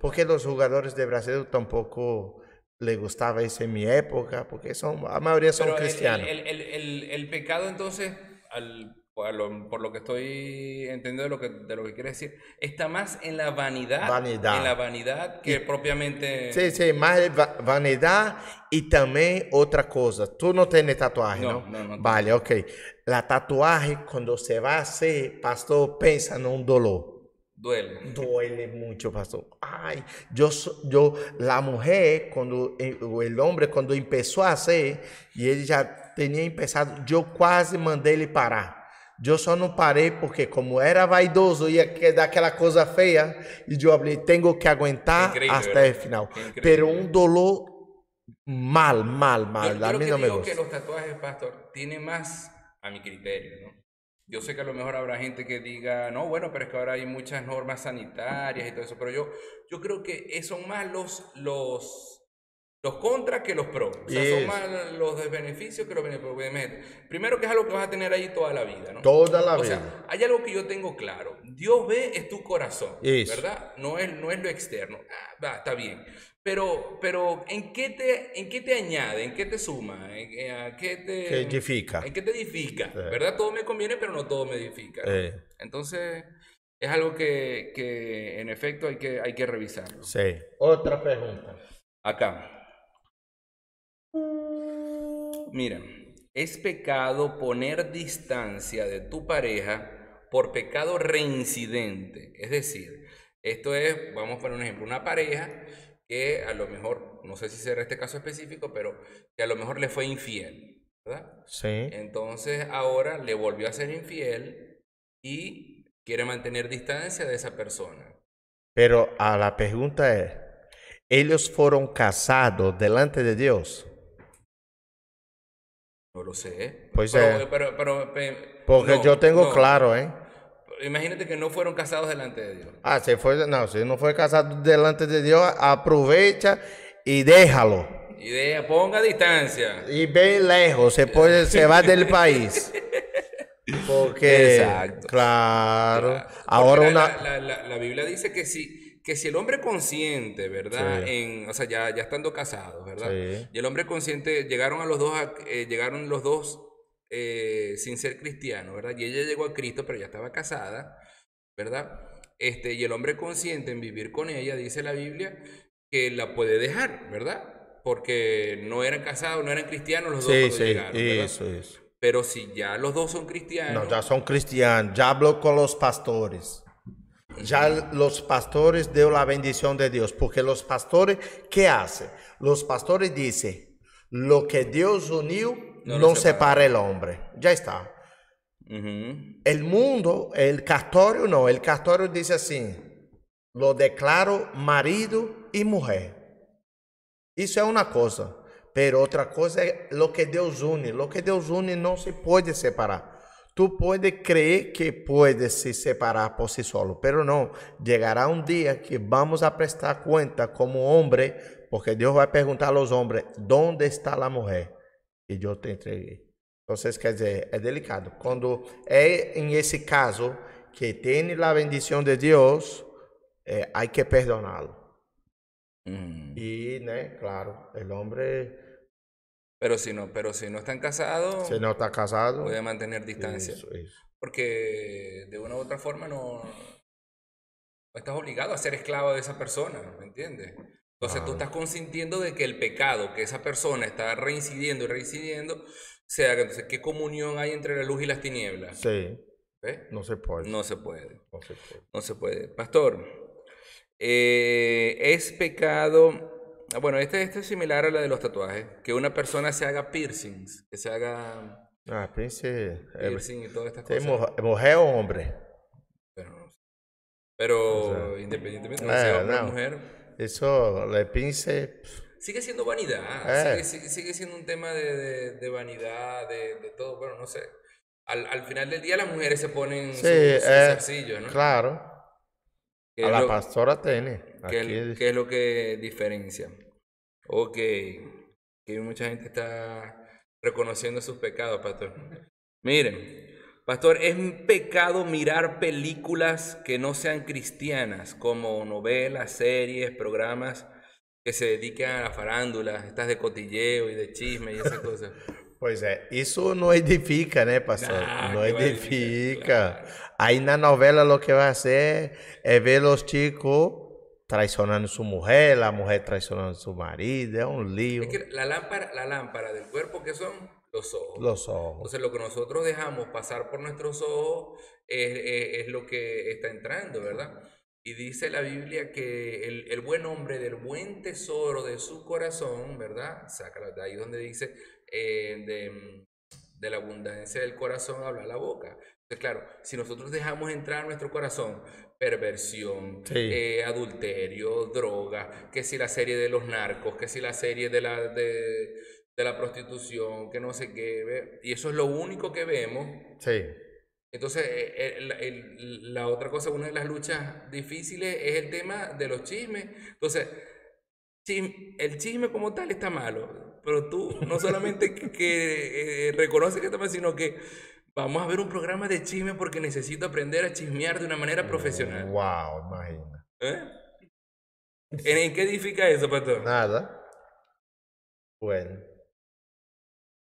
Porque os jogadores de Brasil tampoco le gustava isso em minha época, porque são, a maioria são Pero cristianos. el- el- el- el pecado entonces, al- a lo- por lo que estoy entendiendo de lo que, de lo que quiere decir, está más en la vanidad, Vanidad. en la vanidad que propiamente... Sim, sim, mais va- vanidade e também outra coisa. Tu não tem tatuagem, Não, não? não, não tenho. Vale, ok. A tatuagem, quando você vai ser, pastor, pensa num dolor. Duele. Duele muito, pastor. Ai, eu, sou- eu, a mulher, quando eh, o el homem, quando começou a ser, e ele já tinha começado, eu quase mandei ele parar. Eu só não parei porque, como era vaidoso, ia dar aquela coisa feia, e eu falei, tenho que aguentar Increíble, até ¿verdad? o final. Increíble. Pero um dolor mal, mal, mal. yo a mí que no me digo que gusta. los tatuajes, pastor, tienen más a mi criterio, ¿no? Yo sé que a lo mejor habrá gente que diga, no, bueno, pero es que ahora hay muchas normas sanitarias y todo eso, pero yo, yo creo que son más los, los, los contras que los pros. O sea, Yes. son más los desbeneficios que los beneficios. Primero que es algo que vas a tener ahí toda la vida, ¿no? Toda la o vida. sea, hay algo que yo tengo claro. Dios ve es tu corazón, Eso. ¿verdad? No es, no es lo externo. Ah, va, está bien. Pero, pero ¿en, qué te, ¿en qué te añade? ¿En qué te suma? ¿En, a qué te, edifica. ¿En qué te edifica? Sí. ¿Verdad? Todo me conviene, pero no todo me edifica. ¿no? Eh, Entonces, es algo que, que en efecto hay que, hay que revisarlo. sei. Outra pergunta. Acá. Mira, es pecado poner distancia de tu pareja por pecado reincidente. Es decir, esto es, vamos a poner un ejemplo, una pareja que a lo mejor, no sé si será este caso específico, pero que a lo mejor le fue infiel, ¿verdad? Sim. Entonces ahora le volvió a ser infiel y quiere mantener distancia de esa persona. Pero a la pergunta é: eles foram casados delante de Deus? No lo sé. Pues, pero, eh, pero, pero, pe- Porque no, tenho no. claro, hein? Imagínate que no fueron casados delante de Dios. Ah, se foi, não, se não foi casado delante de Deus, aproveita e déjalo. Idea, ponga distancia. E bem lejos, se pode, se vai del [laughs] país. Porque, Exacto. claro. Porque la, una, la- la Biblia dice que si, que si el hombre consciente, ¿verdad? Sí. En, o sea, ya, ya estando casados, ¿verdad? Sí. Y el hombre consciente, llegaron a los dos, a- eh, llegaron los dos eh, sin ser cristianos, ¿verdad? Y ella llegó a Cristo, pero ya estaba casada, ¿verdad? Este, y el hombre consciente en vivir con ella, dice la Biblia, que la puede dejar, ¿verdad? Porque no eran casados, no eran cristianos los dos sí, cuando sí. Pero si ya los dos son cristianos. No, ya son cristianos, ya habló con los pastores. Ya los pastores dio la bendición de Dios, porque los pastores, ¿qué hacen? Los pastores dicen, lo que Dios unió, No no, separa. el hombre. Ya está. El mundo, el castorio no, el castorio dice así, lo declaro marido y mujer. Eso es una cosa, pero otra cosa es lo que Dios une. Lo que Dios une no se puede separar. Tú puedes creer que puedes se separar por sí solo, pero no. Llegará un día que vamos a prestar cuenta como hombre, porque Dios va a preguntar a los hombres, ¿dónde está la mujer? que yo te entreguei. Entonces, quer dizer, é delicado. Quando é em esse caso que tem a bendição de Deus, é, há que perdoná-lo. Mm. E, né, claro, o homem, Pero si no, pero si no están casados, se não está casado, puede mantener distancia. Porque de una u otra forma no, no estás obligado a ser esclavo de esa persona, ¿me entiendes? Entonces tú estás consintiendo de que el pecado que esa persona está reincidiendo y reincidiendo se haga. Entonces, ¿qué comunión hay entre la luz y las tinieblas? Se pode. No se puede. Não se pode. No se puede. Pastor, eh, es pecado. Bueno, este, este es similar a la de los tatuajes. Que una persona se haga piercings, que se haga Ah, pense, é, piercing y todas estas tem cosas. mulher ou homem? Pero, no. Pero O sea, independientemente de eh, sea hombre o no. mujer, Isso, le pince, sigue siendo vanidad. Eh. Sigue, sigue- siendo un tema de, de- de vanidad, de, de todo. Bueno, no sé. Al, al final del día las mujeres se ponen Sí, sus, sus eh, zarcillos, ¿no? claro, Que a la lo- pastora tem. Que, Aqui, que es lo que diferencia. Ok. Que mucha gente está reconociendo sus pecados, pastor. Miren, pastor, es un pecado mirar películas que no sean cristianas, como novelas, series, programas que se dediquen a la farándula, estas de cotilleo y de chisme y esas [laughs] cosas. Pois é, isso não edifica, né, pastor? Nah, não edifica. edificar, Aí na novela o que vai ser é ver os chicos traicionando sua mulher, a mulher traicionando seu marido, é um lío. Es que la lámpara, la lámpara del cuerpo que son los ojos. Los ojos. Entonces lo que nosotros dejamos pasar por nuestros ojos es, es- es lo que está entrando, ¿verdad? Y dice la Biblia que el, el buen hombre del buen tesoro de su corazón, ¿verdad? Saca de ahí donde dice, eh, de, de la abundancia del corazón habla la boca. Entonces, claro, si nosotros dejamos entrar a nuestro corazón perversión, Sí. eh, adulterio, droga, que si la serie de los narcos, que si la serie de la, de, de la prostitución, que no sé qué, ¿ve? y eso es lo único que vemos. Sí. Entonces, eh, eh, el- el- la otra cosa, una de las luchas difíciles es el tema de los chismes. Entonces, el chisme como tal está malo, pero tú no solamente [laughs] que, que, eh, reconoces que está mal, sino que vamos a ver un programa de chisme porque necesito aprender a chismear de una manera profesional. Uau, imagina. ¿Eh? ¿En, qué edifica eso, pastor? Nada. Bueno.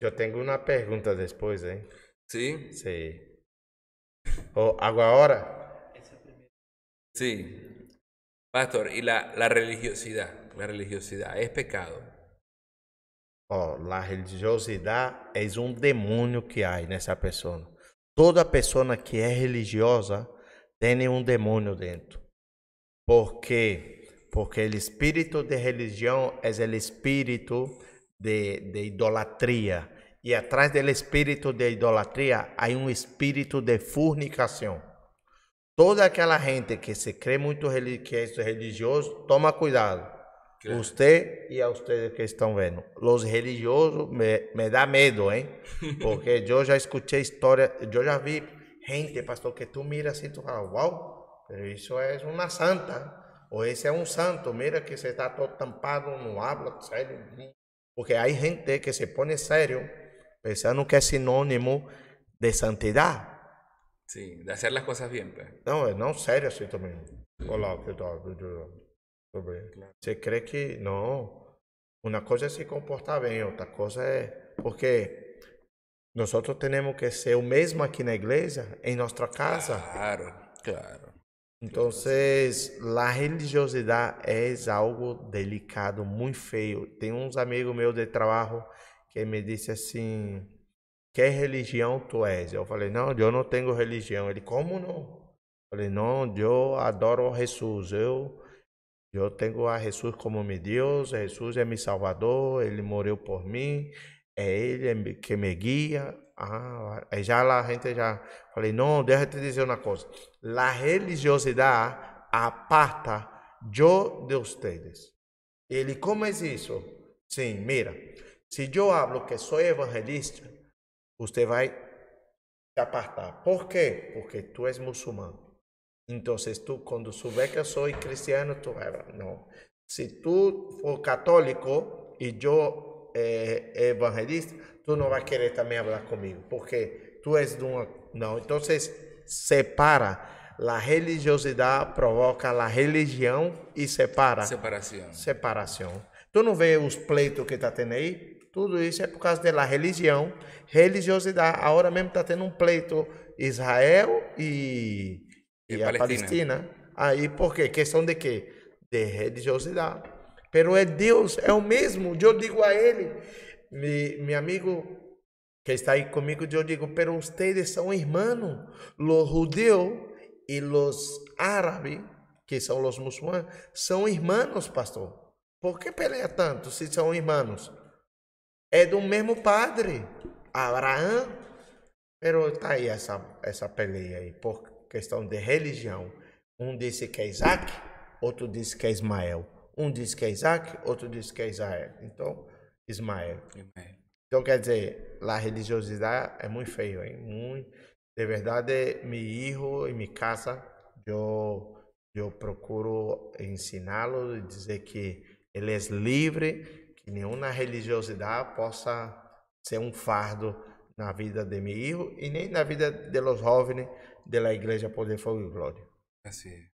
Eu tenho uma pergunta depois, hein? Sí, Sim. Oh, agora, sí. Pastor, y la, la religiosidad, la religiosidad, ¿es pecado? Ó, a religiosidade é um demônio que há nessa pessoa. Toda pessoa que é religiosa tem um demônio dentro. Por quê? Porque o espírito de religião é o espírito de, de idolatria. E atrás do espírito de idolatria há um espírito de fornicação. Toda aquela gente que se crê muito que é religioso, toma cuidado. Claro. Usted e a ustedes que estão vendo. Os religiosos me, me dá medo, hein? [laughs] Porque eu já escutei história, eu já vi gente, pastor, que tu mira assim, tu fala, uau, pero isso é uma santa. Ou esse é um santo, mira que você está todo tampado, não habla sério. Porque há gente que se põe sério, pensando que é sinônimo de santidade. Sí, de hacer las cosas bien, pues. Não, é não sério assim também. Olá, que tal? Bem. Você crê que não? Uma coisa é se comportar bem, outra coisa é porque nós temos que ser o mesmo aqui na igreja, em nossa casa. Claro, claro. Então, a religiosidade é algo delicado, muito feio. Tem uns amigos meus de trabalho que me disse assim: que religião tu és? Eu falei, não, eu não tenho religião. Ele, como não? Eu falei, não, eu adoro Jesus. Eu, eu tenho a Jesus como meu Deus. Jesus é meu Salvador. Ele morreu por mim. É Ele que me guia. Ah, já lá a gente já falei, não, deixa eu te dizer uma coisa. A religiosidade aparta eu de vocês. Ele, como é isso? Sim, mira, se eu hablo que sou evangelista, você vai se apartar. Por quê? Porque tu és muçulmano. Então, tu, quando souber que eu sou cristiano, tu vai. Não. Se tu for católico e eu é, é evangelista, tu não vai querer também falar comigo, porque tu és de uma. Não. Então, separa. A religiosidade provoca a religião e separa. Separação. Separação. Tu não vê os pleitos que está tendo aí? Tudo isso é por causa da religião, religiosidade. Agora mesmo está tendo um pleito Israel e, e, e a Palestina. Palestina. Aí por quê? Questão de quê? De religiosidade. Pero é Deus, é o mesmo. Eu digo a ele, mi, meu amigo que está aí comigo, eu digo, pero ustedes são irmãos, los judeus e los árabes, que são os muçulmanos, são irmãos, pastor. Por que pelea tanto se são irmãos? É do mesmo padre, Abraão. Pero está aí essa, essa peleia aí, por questão de religião. Um disse que é Isaac, outro disse que é Ismael. Um disse que é Isaac, outro disse que é Israel. Então, Ismael. Então, quer dizer, a religiosidade é muito feio, hein? Muito. De verdade, meu filho e minha casa, eu, eu procuro ensiná-lo e dizer que ele é livre, que nenhuma religiosidade possa ser um fardo na vida de meu filho e nem na vida de los jóvenes de la Iglesia Poder, Fuego y Gloria. Así es.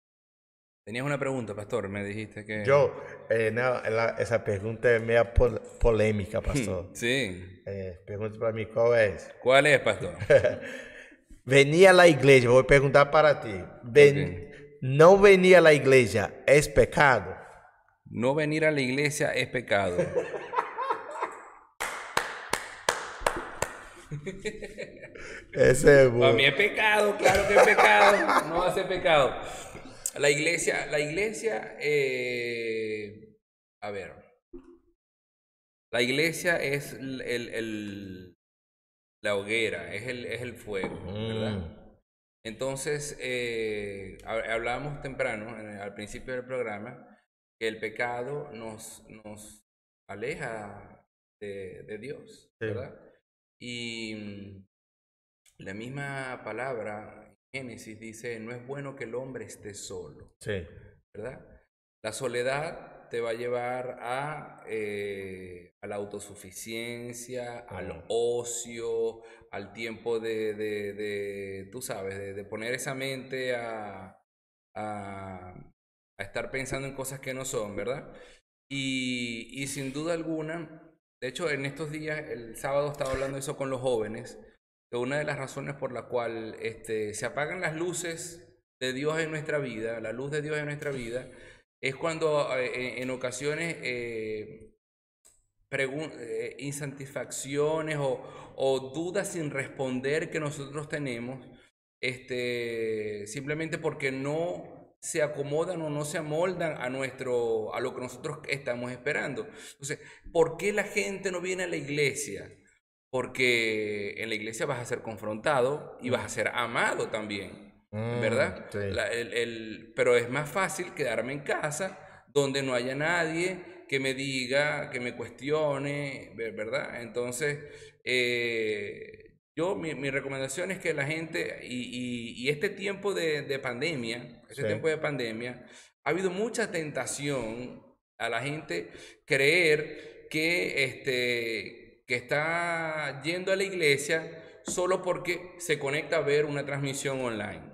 Tenías una pregunta, pastor, me dijiste que... Yo, eh, no, la, esa pregunta es media pol polémica, pastor. [laughs] sí. Eh, pregunta para mí, ¿cuál es? ¿Cuál es, pastor? [laughs] venía a la iglesia, voy a preguntar para ti. Ven, okay. No venir a la iglesia, ¿es pecado? No venir a la iglesia es pecado. [laughs] Ese es Para mí es pecado, claro que es pecado. No hace pecado. La iglesia, la iglesia, eh, a ver, la iglesia es el, el, la hoguera, es el, es el fuego, ¿verdad? Mm. Entonces, eh, hablábamos temprano, al principio del programa, que el pecado nos, nos aleja de, de Dios, ¿verdad? Y mm, la misma palabra, Génesis, dice, no es bueno que el hombre esté solo. Sí. ¿Verdad? La soledad te va a llevar a, eh, a la autosuficiencia, al ocio, al tiempo de, de, de tú sabes, de, poner esa mente a, a, a, estar pensando en cosas que no son, ¿verdad? Y, y sin duda alguna, de hecho, en estos días, el sábado estaba hablando eso con los jóvenes, que una de las razones por la cual este, se apagan las luces de Dios en nuestra vida, la luz de Dios en nuestra vida, es cuando eh, en ocasiones eh, eh, insatisfacciones o, o, dudas sin responder que nosotros tenemos, este, simplemente porque no se acomodan o no se amoldan a nuestro a lo que nosotros estamos esperando. Entonces, ¿por qué la gente no viene a la iglesia? Porque en la iglesia vas a ser confrontado y vas a ser amado también, mm, ¿verdad? el, pero es más fácil quedarme en casa donde no haya nadie que me diga, que me cuestione, ¿verdad? Entonces, eh, yo, mi, mi, recomendación es que la gente, y, y, este tiempo de, de pandemia, este tiempo de pandemia, ha habido mucha tentación a la gente creer que, este, que está yendo a la iglesia solo porque se conecta a ver una transmisión online.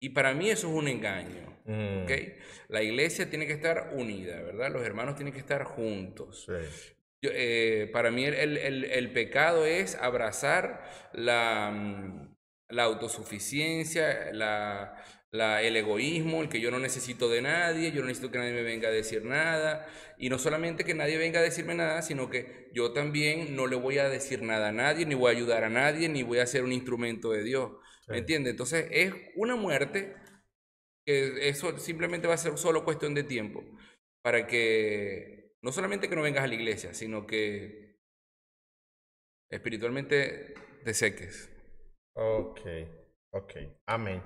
Y para mí eso es un engaño. Mm. ¿okay? La iglesia tiene que estar unida, ¿verdad? Los hermanos tienen que estar juntos. Sí. Eh, para mí el, el, el, pecado es abrazar la, mm, la autosuficiencia, la, la, el egoísmo, el que yo no necesito de nadie, yo no necesito que nadie me venga a decir nada. Y no solamente que nadie venga a decirme nada, sino que yo también no le voy a decir nada a nadie, ni voy a ayudar a nadie, ni voy a ser un instrumento de Dios. ¿Me entiendes? Entonces es una muerte que eso simplemente va a ser solo cuestión de tiempo para que no solamente que no vengas a la iglesia, sino que espiritualmente te seques. Ok, ok, amén.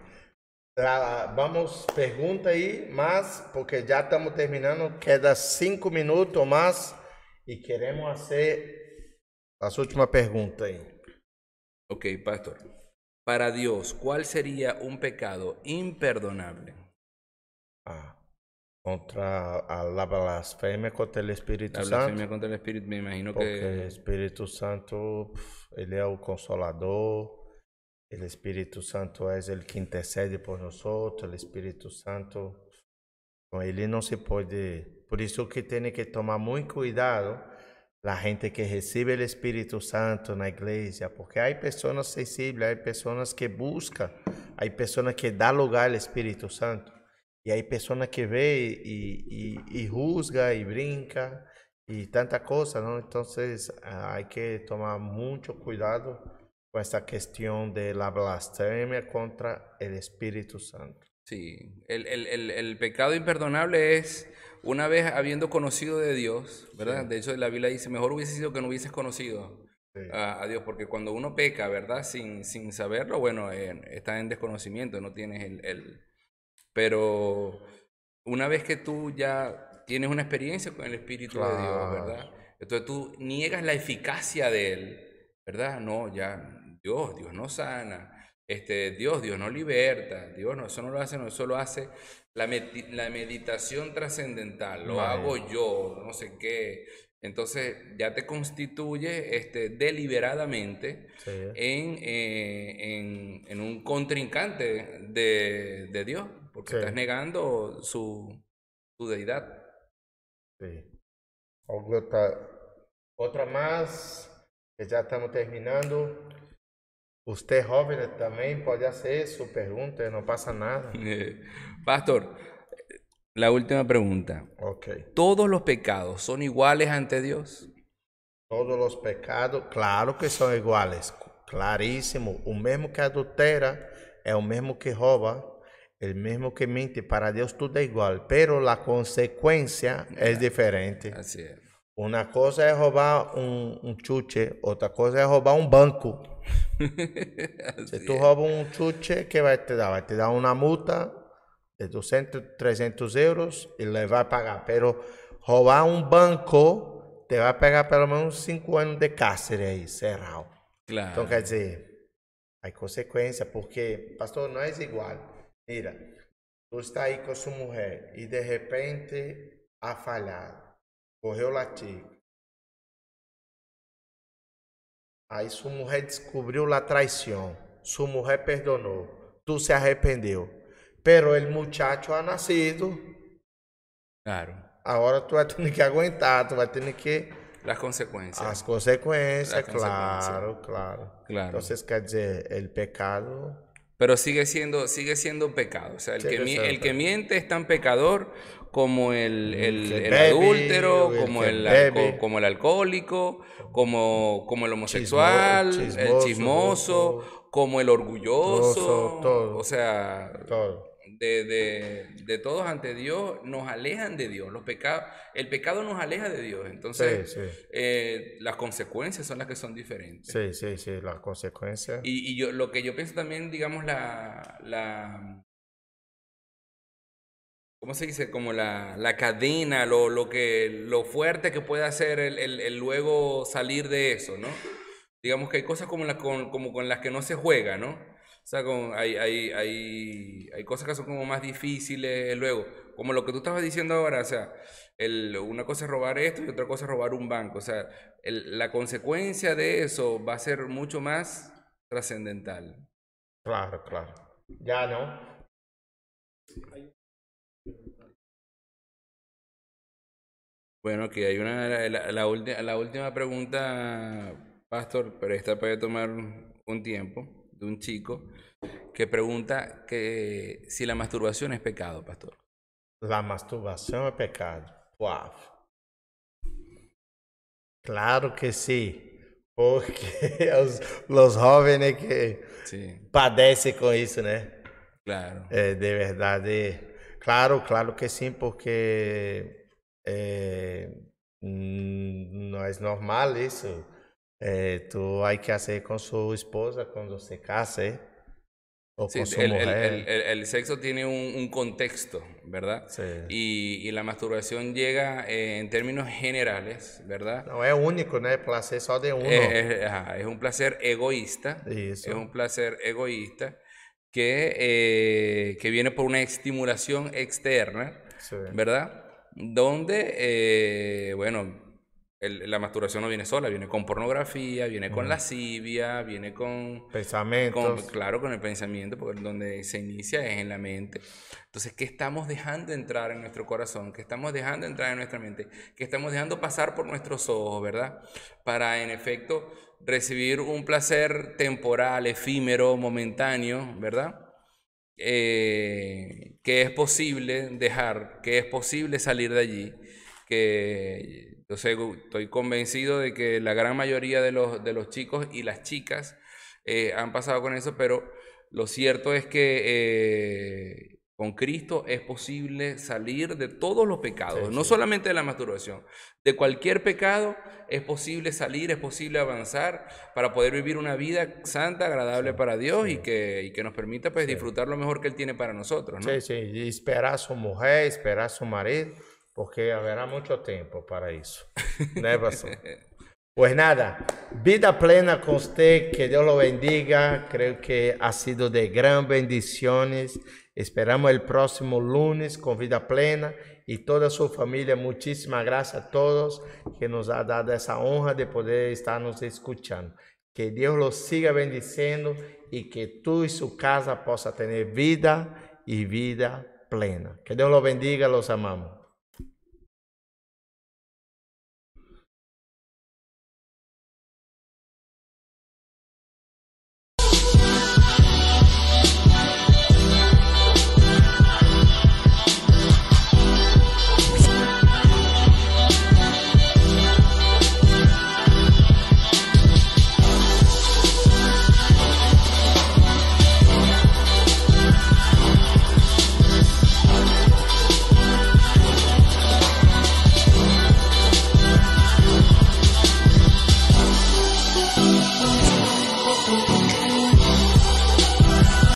vamos, pregunta aí, mas porque já estamos terminando, queda cinco minutos mais e queremos fazer as últimas perguntas aí. Ok, pastor. Para Dios, ¿cuál sería un pecado imperdonable? Ah, contra la blasfemia contra el Espíritu Santo. La blasfemia contra el Espíritu, me imagino porque que... el Espíritu Santo, ele é o consolador, o Espírito Santo é o que intercede por nós, o Espírito Santo, ele não se pode, por isso que tem que tomar muito cuidado a gente que recebe o Espírito Santo na igreja, porque há pessoas sensíveis, há pessoas que buscam, há pessoas que dão lugar ao Espírito Santo, e há pessoas que vê e, e, e rusga e brinca e tanta coisa, não? Então, há que tomar muito cuidado com essa questão de la blasfemia contra o Espírito Santo. Sí, el, el, el, el pecado imperdonable es una vez habiendo conocido de Dios, ¿verdad? De hecho, la Biblia dice, mejor hubiese sido que no hubieses conocido a, Dios, porque cuando uno peca, ¿verdad? Sin, sin saberlo, bueno, eh, está en desconocimiento, no tienes el, el... Pero una vez que tú ya tienes una experiencia con el Espíritu de Dios, ¿verdad? Entonces tú niegas la eficacia de Él, ¿verdad? No, ya Dios, Dios no sana. Este, Dios, Dios no liberta, Dios no, eso no lo hace, no, eso lo hace la, la meditación trascendental, lo hago yo, no sé qué. Entonces ya te constituye este, deliberadamente en, eh, en, en, un contrincante de, de Dios, porque estás negando su, su deidad. Sí. Otra, otra más, que ya estamos terminando. Usted joven también puede hacer su pregunta, no pasa nada. [laughs] Pastor, la última pregunta. Okay. ¿Todos los pecados son iguales ante Dios? Todos los pecados, claro que son iguales, clarísimo. O mesmo que adultera é o mesmo que rouba, o mesmo que mente. Para Deus tudo é igual, pero a consequência é diferente. Assim é. Uma coisa é roubar um, um chute, outra coisa é roubar um banco. [laughs] Se tu rouba um chute, que vai te dar? Vai te dar uma multa de 200, 300 euros e le vai pagar. Pero roubar um banco te vai pegar pelo menos 5 anos de cárcere aí, cerrado. Claro. Então quer dizer, há consequência, porque, pastor, não é igual. Mira, tu está aí com sua mulher e de repente ha falhado, correu latigo. Aí sua mulher descobriu a traição, sua mulher perdonou, tu se arrependeu. Pero el muchacho ha nacido. Claro. Ahora tú vas a tener que aguantar, tú vas a tener que... Las consecuencias. Las consecuencias, Las claro, claro. Claro. Entonces, quer dizer, el pecado... Pero sigue siendo, sigue siendo pecado. O sea, el, que, mi- el que miente es tan pecador como el, el, que el bebe, adúltero, el como el, alco- como el alcohólico, como, como el homosexual, Chismo- el chismoso, chismoso, como el orgulloso. todo. O sea, Todo. De, de, de todos ante Dios nos alejan de Dios. Los pecados, el pecado nos aleja de Dios. Entonces, Sí, sí. eh, las consecuencias son las que son diferentes. Sí, sí, sí, las consecuencias. Y, y yo lo que yo pienso también, digamos, la, la ¿cómo se dice? Como la, la cadena, lo, lo que, lo fuerte que puede hacer el, el, el luego salir de eso, ¿no? Digamos que hay cosas como, las con, como con las que no se juega, ¿no? O sea, con, hay, hay, hay, hay cosas que son como más difíciles luego. Como lo que tú estabas diciendo ahora, o sea, el, una cosa es robar esto y otra cosa es robar un banco. O sea, el- la consecuencia de eso va a ser mucho más trascendental. Claro, claro. Ya no. Bueno, aquí hay una, la, la ulti- la última pregunta, Pastor, pero esta puede tomar un tiempo. De un chico que pregunta que si la masturbación es pecado, pastor. La masturbação é pecado. Uau. Claro que sim. Porque [laughs] os, os jovens que Sí, padecem com isso, né? claro. É, de verdade. Claro, claro que sim, porque é, hum, não é normal isso. É, tu hay que fazer com sua esposa quando se casa, ¿eh? ou Sí, com sua el, mulher. el- el- el sexo tiene un, un contexto, ¿verdad? Sí. Y, y la masturbación llega eh, en términos generales, ¿verdad? Não é único, né? Placer só de um. Es, es- ajá, es un placer egoísta, Isso. es un placer egoísta que, eh, que viene por una estimulación externa, Sí. ¿verdad? Donde, eh, bueno, el- la masturbación no viene sola, viene con pornografía, viene con lascivia, viene con, con, Pensamentos. claro, con el pensamiento, porque donde se inicia es en la mente. Entonces, ¿qué estamos dejando entrar en nuestro corazón? ¿Qué estamos dejando entrar en nuestra mente? ¿Qué estamos dejando pasar por nuestros ojos, verdad? Para, en efecto, recibir un placer temporal, efímero, momentáneo, ¿verdad? Eh, que es posible dejar, que es posible salir de allí, que yo sé, estoy convencido de que la gran mayoría de los, de los chicos y las chicas eh, han pasado con eso, pero lo cierto es que eh, con Cristo es posible salir de todos los pecados, Sí, no sí. solamente de la masturbación, de cualquier pecado es posible salir, es posible avanzar para poder vivir una vida santa, agradable para Dios y, que, y que nos permita pues, disfrutar lo mejor que Él tiene para nosotros. ¿no? Sim, sim. E esperar sua mulher, esperar seu marido, porque haverá muito tempo para isso. né, pastor? Pues nada, vida plena con usted, que Dios lo bendiga. Creo que ha sido de gran bendiciones. Esperamos el próximo lunes con vida plena y toda su familia. Muchísimas gracias a todos que nos ha dado esa honra de poder estarnos escuchando. Que Dios los siga bendiciendo y que tú y su casa possa tener vida y vida plena. Que Dios los bendiga, los amamos.